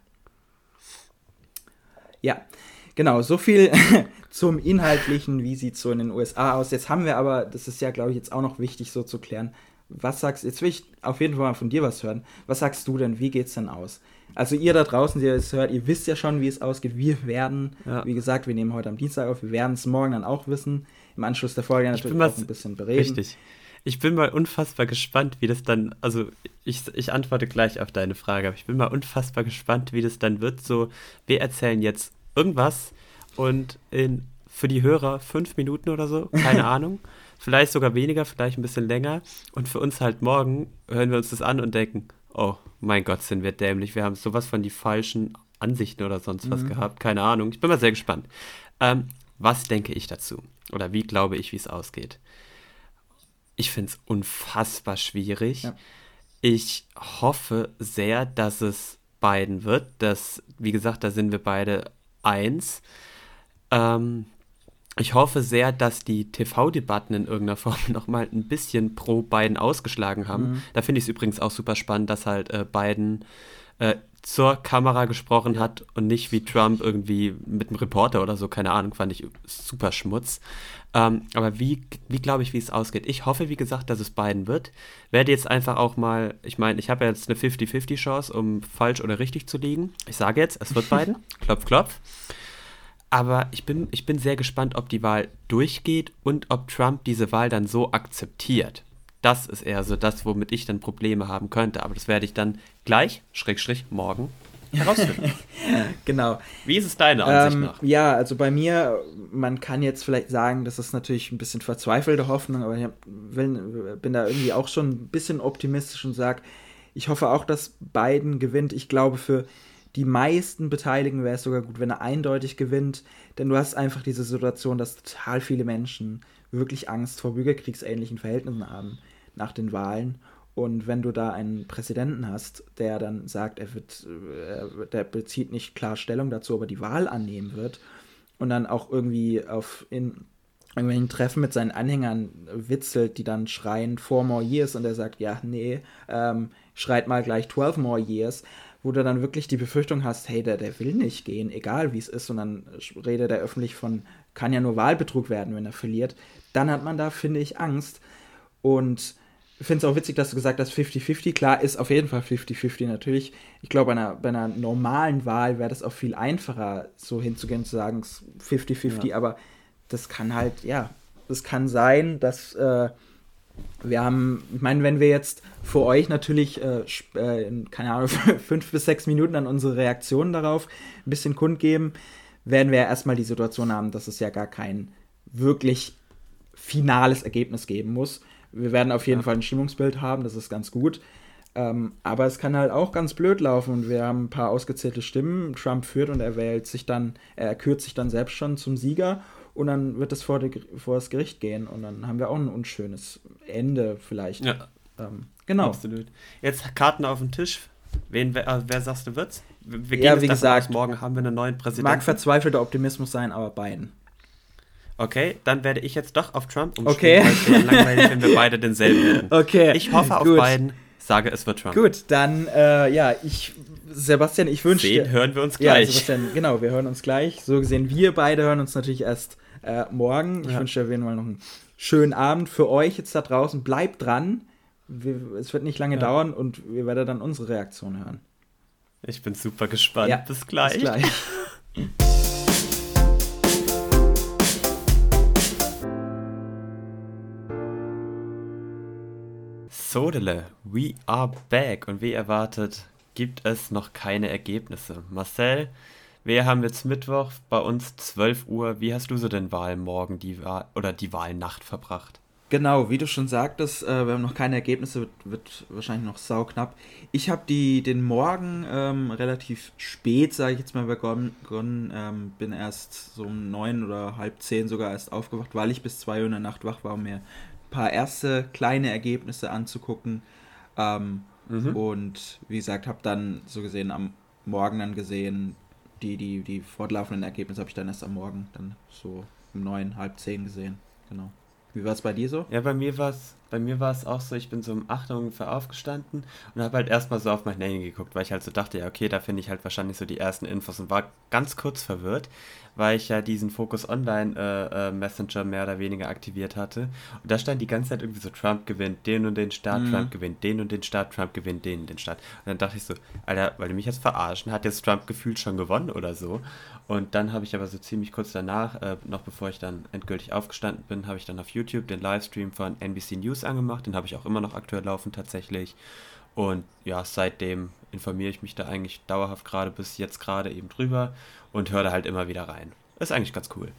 Ja, genau, so viel zum Inhaltlichen, wie sieht es so in den USA aus. Jetzt haben wir aber, das ist ja, glaube ich, jetzt auch noch wichtig so zu klären, was sagst du, jetzt will ich auf jeden Fall mal von dir was hören. Was sagst du denn, wie geht es denn aus? Also ihr da draußen, die es hört, ihr wisst ja schon, wie es ausgeht. Wir werden, ja. wie gesagt, wir nehmen heute am Dienstag auf, wir werden es morgen dann auch wissen. Im Anschluss der Folge natürlich auch ein bisschen bereden. Richtig. Ich bin mal unfassbar gespannt, wie das dann, also ich, ich antworte gleich auf deine Frage, aber ich bin mal unfassbar gespannt, wie das dann wird. So, wir erzählen jetzt irgendwas und in, für die Hörer fünf Minuten oder so, keine Ahnung. Vielleicht sogar weniger, vielleicht ein bisschen länger. Und für uns halt morgen hören wir uns das an und denken, oh mein Gott, sind wir dämlich. Wir haben sowas von die falschen Ansichten oder sonst was mhm. gehabt. Keine Ahnung. Ich bin mal sehr gespannt. Ähm, was denke ich dazu? Oder wie glaube ich, wie es ausgeht? Ich finde es unfassbar schwierig. Ja. Ich hoffe sehr, dass es beiden wird. Das, wie gesagt, da sind wir beide eins. Ähm, ich hoffe sehr, dass die TV-Debatten in irgendeiner Form nochmal ein bisschen pro Biden ausgeschlagen haben. Mhm. Da finde ich es übrigens auch super spannend, dass halt äh, Biden äh, zur Kamera gesprochen hat und nicht wie Trump irgendwie mit einem Reporter oder so, keine Ahnung, fand ich super Schmutz. Ähm, aber wie, wie glaube ich, wie es ausgeht? Ich hoffe, wie gesagt, dass es Biden wird. Werde jetzt einfach auch mal, ich meine, ich habe ja jetzt eine 50-50 Chance, um falsch oder richtig zu liegen. Ich sage jetzt, es wird Biden. klopf, klopf. Aber ich bin, ich bin sehr gespannt, ob die Wahl durchgeht und ob Trump diese Wahl dann so akzeptiert. Das ist eher so das, womit ich dann Probleme haben könnte. Aber das werde ich dann gleich, Schrägstrich, morgen herausfinden. genau. Wie ist es deine Ansicht ähm, nach? Ja, also bei mir, man kann jetzt vielleicht sagen, das ist natürlich ein bisschen verzweifelte Hoffnung, aber ich will, bin da irgendwie auch schon ein bisschen optimistisch und sage, ich hoffe auch, dass Biden gewinnt. Ich glaube, für die meisten Beteiligten wäre es sogar gut, wenn er eindeutig gewinnt, denn du hast einfach diese Situation, dass total viele Menschen wirklich Angst vor bürgerkriegsähnlichen Verhältnissen haben nach den Wahlen. Und wenn du da einen Präsidenten hast, der dann sagt, er wird, äh, der bezieht nicht klar Stellung dazu, aber die Wahl annehmen wird und dann auch irgendwie auf in irgendwelchen Treffen mit seinen Anhängern witzelt, die dann schreien four more years und er sagt, ja, nee, ähm, schreit mal gleich 12 more years, wo du dann wirklich die Befürchtung hast, hey, der, der will nicht gehen, egal wie es ist, und dann redet er öffentlich von, kann ja nur Wahlbetrug werden, wenn er verliert, dann hat man da, finde ich, Angst. Und ich finde es auch witzig, dass du gesagt hast, 50-50. Klar, ist auf jeden Fall 50-50 natürlich. Ich glaube, bei einer, bei einer normalen Wahl wäre das auch viel einfacher, so hinzugehen, zu sagen, 50-50, ja. aber das kann halt, ja, das kann sein, dass äh, wir haben, ich meine, wenn wir jetzt für euch natürlich, äh, äh in, keine Ahnung, fünf bis sechs Minuten dann unsere Reaktionen darauf ein bisschen kundgeben, werden wir ja erstmal die Situation haben, dass es ja gar kein wirklich finales Ergebnis geben muss. Wir werden auf jeden ja. Fall ein Stimmungsbild haben, das ist ganz gut. Ähm, aber es kann halt auch ganz blöd laufen und wir haben ein paar ausgezählte Stimmen. Trump führt und er wählt sich dann, er kürt sich dann selbst schon zum Sieger und dann wird es vor, vor das Gericht gehen und dann haben wir auch ein unschönes Ende vielleicht. Ja. Ähm, genau. Absolut. Jetzt Karten auf den Tisch. Wen, wer, äh, wer sagst du wird's? Wir gehen ja, wie gesagt, aus, morgen haben wir einen neuen Präsidenten. Mag verzweifelter Optimismus sein, aber beiden. Okay, dann werde ich jetzt doch auf Trump umstellen, okay. weil langweilig, wenn wir beide denselben hätten. Okay. Ich hoffe auf Gut. beiden, sage es wird Trump. Gut, dann, äh, ja, ich, Sebastian, ich wünsche dir... hören wir uns gleich. Ja, Sebastian, genau, wir hören uns gleich. So gesehen, wir beide hören uns natürlich erst äh, morgen. Ich ja. wünsche dir auf jeden Fall noch einen schönen Abend für euch jetzt da draußen. Bleibt dran. Wir, es wird nicht lange ja. dauern und wir werden dann unsere Reaktion hören. Ich bin super gespannt. Ja, bis gleich. Bis gleich. Sodele, we are back und wie erwartet gibt es noch keine Ergebnisse. Marcel, wir haben jetzt Mittwoch, bei uns 12 Uhr. Wie hast du so den Wahlmorgen die Wahl oder die Wahlnacht verbracht? Genau, wie du schon sagtest, äh, wir haben noch keine Ergebnisse, wird, wird wahrscheinlich noch sauknapp. Ich habe den Morgen ähm, relativ spät, sage ich jetzt mal, begonnen. Ähm, bin erst so um neun oder halb zehn sogar erst aufgewacht, weil ich bis zwei Uhr in der Nacht wach war, um mir ein paar erste kleine Ergebnisse anzugucken. Ähm, mhm. Und wie gesagt, habe dann so gesehen am Morgen dann gesehen, die, die, die fortlaufenden Ergebnisse habe ich dann erst am Morgen, dann so um neun, halb zehn gesehen. Genau. Wie war es bei dir so? Ja, bei mir war es bei mir war es auch so, ich bin so um 8 Uhr ungefähr aufgestanden und habe halt erstmal so auf mein Handy geguckt, weil ich halt so dachte, ja, okay, da finde ich halt wahrscheinlich so die ersten Infos und war ganz kurz verwirrt, weil ich ja diesen Fokus Online äh, äh, Messenger mehr oder weniger aktiviert hatte. Und da stand die ganze Zeit irgendwie so, Trump gewinnt den und den Staat, mhm. Trump gewinnt den und den Staat, Trump gewinnt den und den Staat. Und dann dachte ich so, Alter, weil du mich jetzt verarschen, hat jetzt Trump gefühlt schon gewonnen oder so. Und dann habe ich aber so ziemlich kurz danach, äh, noch bevor ich dann endgültig aufgestanden bin, habe ich dann auf YouTube den Livestream von NBC News angemacht. Den habe ich auch immer noch aktuell laufen tatsächlich. Und ja, seitdem informiere ich mich da eigentlich dauerhaft gerade bis jetzt gerade eben drüber und höre da halt immer wieder rein. Ist eigentlich ganz cool.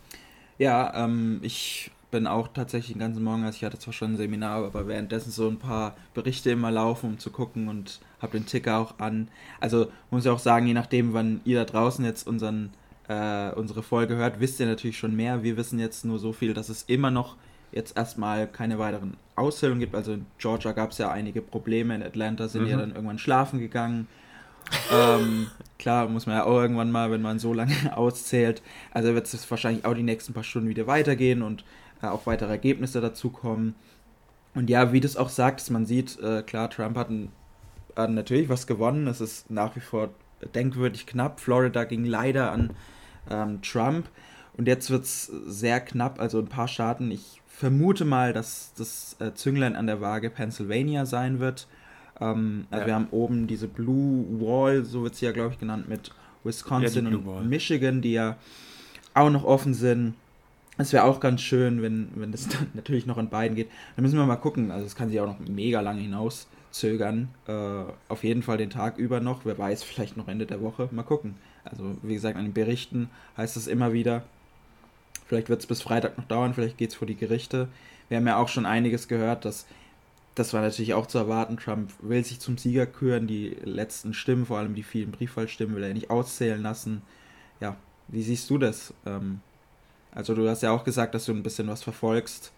Ja, ähm, ich bin auch tatsächlich den ganzen Morgen, also ich hatte zwar schon ein Seminar, aber währenddessen so ein paar Berichte immer laufen, um zu gucken und habe den Ticker auch an. Also muss ich auch sagen, je nachdem, wann ihr da draußen jetzt unseren, äh, unsere Folge hört, wisst ihr natürlich schon mehr. Wir wissen jetzt nur so viel, dass es immer noch jetzt erstmal keine weiteren Auszählungen gibt. Also in Georgia gab es ja einige Probleme, in Atlanta sind mhm. ja dann irgendwann schlafen gegangen. ähm, klar, muss man ja auch irgendwann mal, wenn man so lange auszählt. Also wird es wahrscheinlich auch die nächsten paar Stunden wieder weitergehen und äh, auch weitere Ergebnisse dazukommen. Und ja, wie du es auch sagst, man sieht, äh, klar, Trump hat, ein, hat natürlich was gewonnen. Es ist nach wie vor denkwürdig knapp. Florida ging leider an ähm, Trump. Und jetzt wird es sehr knapp, also ein paar Staaten. Ich vermute mal, dass das äh, Zünglein an der Waage Pennsylvania sein wird. Ähm, also ja. wir haben oben diese Blue Wall, so wird sie ja, glaube ich, genannt, mit Wisconsin ja, und. Michigan, die ja auch noch offen sind. Es wäre auch ganz schön, wenn, wenn das dann natürlich noch an beiden geht. Dann müssen wir mal gucken. Also es kann sich auch noch mega lange hinauszögern. Äh, auf jeden Fall den Tag über noch. Wer weiß, vielleicht noch Ende der Woche. Mal gucken. Also wie gesagt, an den Berichten heißt es immer wieder, Vielleicht wird es bis Freitag noch dauern, vielleicht geht es vor die Gerichte. Wir haben ja auch schon einiges gehört, dass das war natürlich auch zu erwarten. Trump will sich zum Sieger küren. Die letzten Stimmen, vor allem die vielen Briefwahlstimmen, will er nicht auszählen lassen. Ja, wie siehst du das? Ähm, also du hast ja auch gesagt, dass du ein bisschen was verfolgst.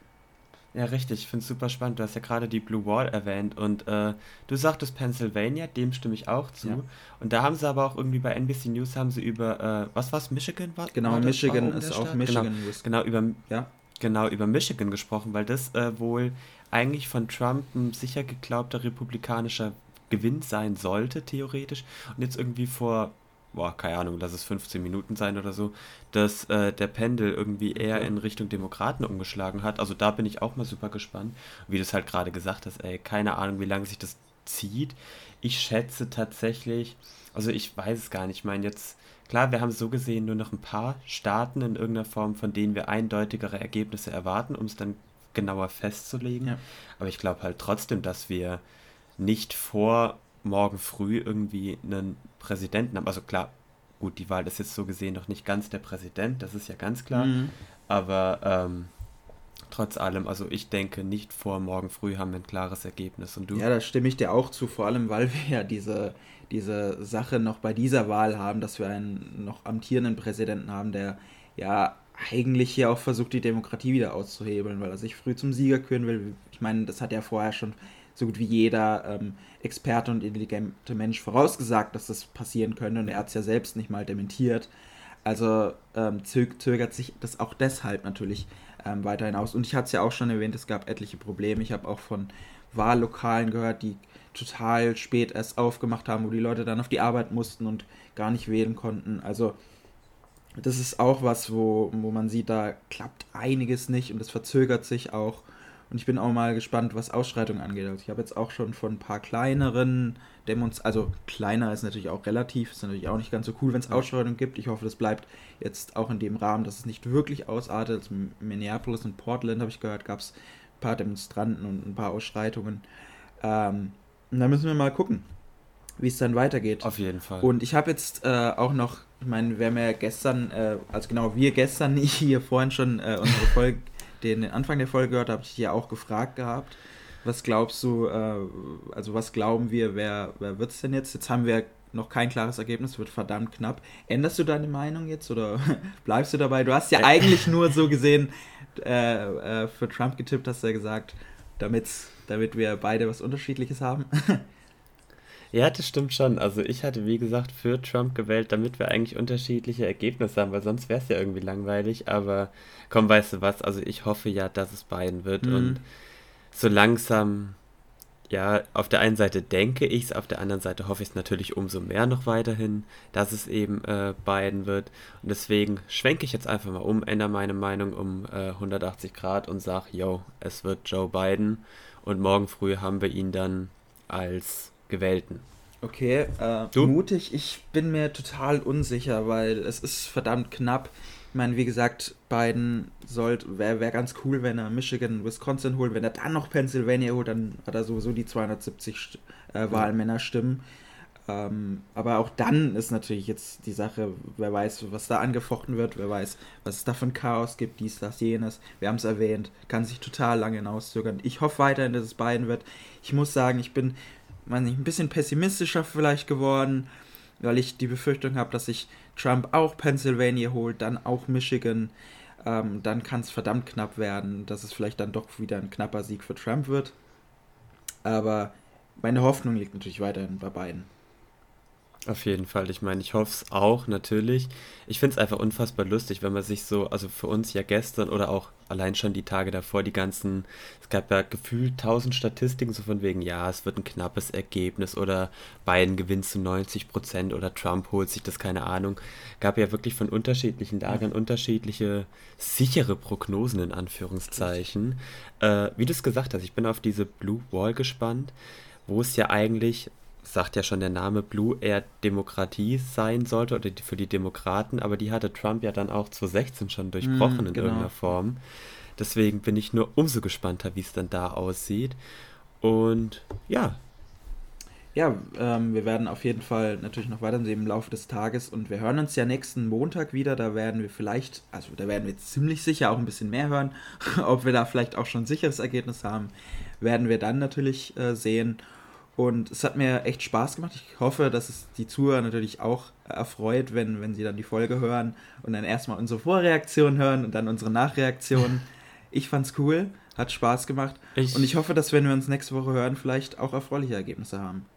Ja, richtig. Ich finde es super spannend. Du hast ja gerade die Blue Wall erwähnt und äh, du sagtest Pennsylvania, dem stimme ich auch zu. Ja. Und da haben sie aber auch irgendwie bei NBC News haben sie über, äh, was war es, Michigan? War, genau, war Michigan ist auch Michigan. Genau, genau, über, ja. genau, über Michigan gesprochen, weil das äh, wohl eigentlich von Trump ein sicher geglaubter republikanischer Gewinn sein sollte, theoretisch. Und jetzt irgendwie vor boah, keine Ahnung, lass es 15 Minuten sein oder so, dass äh, der Pendel irgendwie eher in Richtung Demokraten umgeschlagen hat. Also da bin ich auch mal super gespannt. Wie du es halt gerade gesagt hast, ey, keine Ahnung, wie lange sich das zieht. Ich schätze tatsächlich, also ich weiß es gar nicht, ich meine jetzt, klar, wir haben so gesehen nur noch ein paar Staaten in irgendeiner Form, von denen wir eindeutigere Ergebnisse erwarten, um es dann genauer festzulegen. Ja. Aber ich glaube halt trotzdem, dass wir nicht vor morgen früh irgendwie einen Präsidenten haben. Also klar, gut, die Wahl ist jetzt so gesehen noch nicht ganz der Präsident, das ist ja ganz klar. Mhm. Aber ähm, trotz allem, also ich denke, nicht vor morgen früh haben wir ein klares Ergebnis. Und du? Ja, da stimme ich dir auch zu, vor allem weil wir ja diese, diese Sache noch bei dieser Wahl haben, dass wir einen noch amtierenden Präsidenten haben, der ja eigentlich hier auch versucht, die Demokratie wieder auszuhebeln, weil er sich früh zum Sieger küren will. Ich meine, das hat er vorher schon so gut wie jeder ähm, Experte und intelligente Mensch vorausgesagt, dass das passieren könnte und er hat es ja selbst nicht mal dementiert. Also ähm, zögert sich das auch deshalb natürlich ähm, weiterhin aus. Und ich hatte es ja auch schon erwähnt, es gab etliche Probleme. Ich habe auch von Wahllokalen gehört, die total spät erst aufgemacht haben, wo die Leute dann auf die Arbeit mussten und gar nicht wählen konnten. Also das ist auch was, wo, wo man sieht, da klappt einiges nicht und es verzögert sich auch. Und ich bin auch mal gespannt, was Ausschreitungen angeht. Also ich habe jetzt auch schon von ein paar kleineren Demonstrationen, also kleiner ist natürlich auch relativ, ist natürlich auch nicht ganz so cool, wenn es Ausschreitungen gibt. Ich hoffe, das bleibt jetzt auch in dem Rahmen, dass es nicht wirklich ausartet. Also in Minneapolis und Portland habe ich gehört, gab es ein paar Demonstranten und ein paar Ausschreitungen. Ähm, und da müssen wir mal gucken, wie es dann weitergeht. Auf jeden Fall. Und ich habe jetzt äh, auch noch, ich meine, wir haben ja gestern, äh, also genau, wir gestern, nicht hier vorhin schon äh, unsere Folge den, Anfang der Folge gehört, habe ich dich ja auch gefragt gehabt. Was glaubst du, äh, also was glauben wir, wer, wer wird es denn jetzt? Jetzt haben wir noch kein klares Ergebnis, wird verdammt knapp. Änderst du deine Meinung jetzt oder bleibst du dabei? Du hast ja eigentlich nur so gesehen äh, äh, für Trump getippt, hast du ja gesagt, damit's, damit wir beide was Unterschiedliches haben. Ja, das stimmt schon. Also ich hatte, wie gesagt, für Trump gewählt, damit wir eigentlich unterschiedliche Ergebnisse haben, weil sonst wäre es ja irgendwie langweilig. Aber komm, weißt du was? Also ich hoffe ja, dass es Biden wird. Mhm. Und so langsam, ja, auf der einen Seite denke ich es, auf der anderen Seite hoffe ich es natürlich umso mehr noch weiterhin, dass es eben äh, Biden wird. Und deswegen schwenke ich jetzt einfach mal um, ändere meine Meinung um äh, 180 Grad und sage, yo, es wird Joe Biden. Und morgen früh haben wir ihn dann als Gewählten. Okay, äh, du? mutig. Ich bin mir total unsicher, weil es ist verdammt knapp. Ich meine, wie gesagt, Biden wäre wär ganz cool, wenn er Michigan, Wisconsin holt. Wenn er dann noch Pennsylvania holt, dann hat er sowieso die 270 äh, Wahlmännerstimmen. Ähm, aber auch dann ist natürlich jetzt die Sache, wer weiß, was da angefochten wird, wer weiß, was es da für ein Chaos gibt, dies, das, jenes. Wir haben es erwähnt, kann sich total lange hinauszögern. Ich hoffe weiterhin, dass es Biden wird. Ich muss sagen, ich bin weiß nicht, ein bisschen pessimistischer vielleicht geworden, weil ich die Befürchtung habe, dass sich Trump auch Pennsylvania holt, dann auch Michigan. Ähm, dann kann es verdammt knapp werden, dass es vielleicht dann doch wieder ein knapper Sieg für Trump wird. Aber meine Hoffnung liegt natürlich weiterhin bei beiden. Auf jeden Fall. Ich meine, ich hoffe es auch, natürlich. Ich finde es einfach unfassbar lustig, wenn man sich so, also für uns ja gestern oder auch allein schon die Tage davor, die ganzen, es gab ja gefühlt tausend Statistiken, so von wegen, ja, es wird ein knappes Ergebnis oder Biden gewinnt zu 90 Prozent oder Trump holt sich das, keine Ahnung. Gab ja wirklich von unterschiedlichen Lagern unterschiedliche sichere Prognosen in Anführungszeichen. Äh, wie du es gesagt hast, ich bin auf diese Blue Wall gespannt, wo es ja eigentlich sagt ja schon der Name Blue eher Demokratie sein sollte oder für die Demokraten, aber die hatte Trump ja dann auch 2016 schon durchbrochen mm, in genau. irgendeiner Form. Deswegen bin ich nur umso gespannter, wie es dann da aussieht. Und ja. Ja, ähm, wir werden auf jeden Fall natürlich noch weiter sehen im Laufe des Tages und wir hören uns ja nächsten Montag wieder. Da werden wir vielleicht, also da werden wir ziemlich sicher auch ein bisschen mehr hören. Ob wir da vielleicht auch schon ein sicheres Ergebnis haben, werden wir dann natürlich äh, sehen. Und es hat mir echt Spaß gemacht. Ich hoffe, dass es die Zuhörer natürlich auch erfreut, wenn, wenn sie dann die Folge hören und dann erstmal unsere Vorreaktion hören und dann unsere Nachreaktion. Ich fand's cool, hat Spaß gemacht. Ich und ich hoffe, dass wenn wir uns nächste Woche hören, vielleicht auch erfreuliche Ergebnisse haben.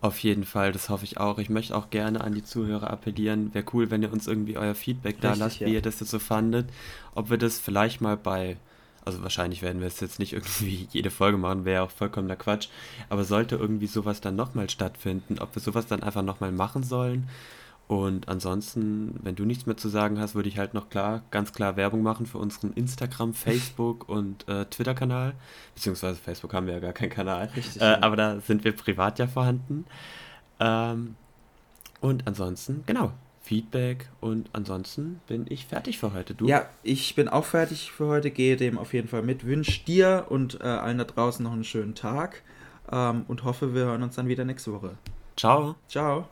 Auf jeden Fall, das hoffe ich auch. Ich möchte auch gerne an die Zuhörer appellieren. Wäre cool, wenn ihr uns irgendwie euer Feedback da lasst, ja. wie ihr das jetzt so fandet. Ob wir das vielleicht mal bei also wahrscheinlich werden wir es jetzt nicht irgendwie jede Folge machen, wäre auch vollkommener Quatsch. Aber sollte irgendwie sowas dann nochmal stattfinden, ob wir sowas dann einfach nochmal machen sollen. Und ansonsten, wenn du nichts mehr zu sagen hast, würde ich halt noch klar, ganz klar Werbung machen für unseren Instagram, Facebook und äh, Twitter-Kanal. Beziehungsweise Facebook haben wir ja gar keinen Kanal. Richtig, äh, aber da sind wir privat ja vorhanden. Ähm, und ansonsten, genau, Feedback und ansonsten bin ich fertig für heute. Du? Ja, ich bin auch fertig für heute, gehe dem auf jeden Fall mit. Wünsche dir und äh, allen da draußen noch einen schönen Tag ähm, und hoffe, wir hören uns dann wieder nächste Woche. Ciao. Ciao.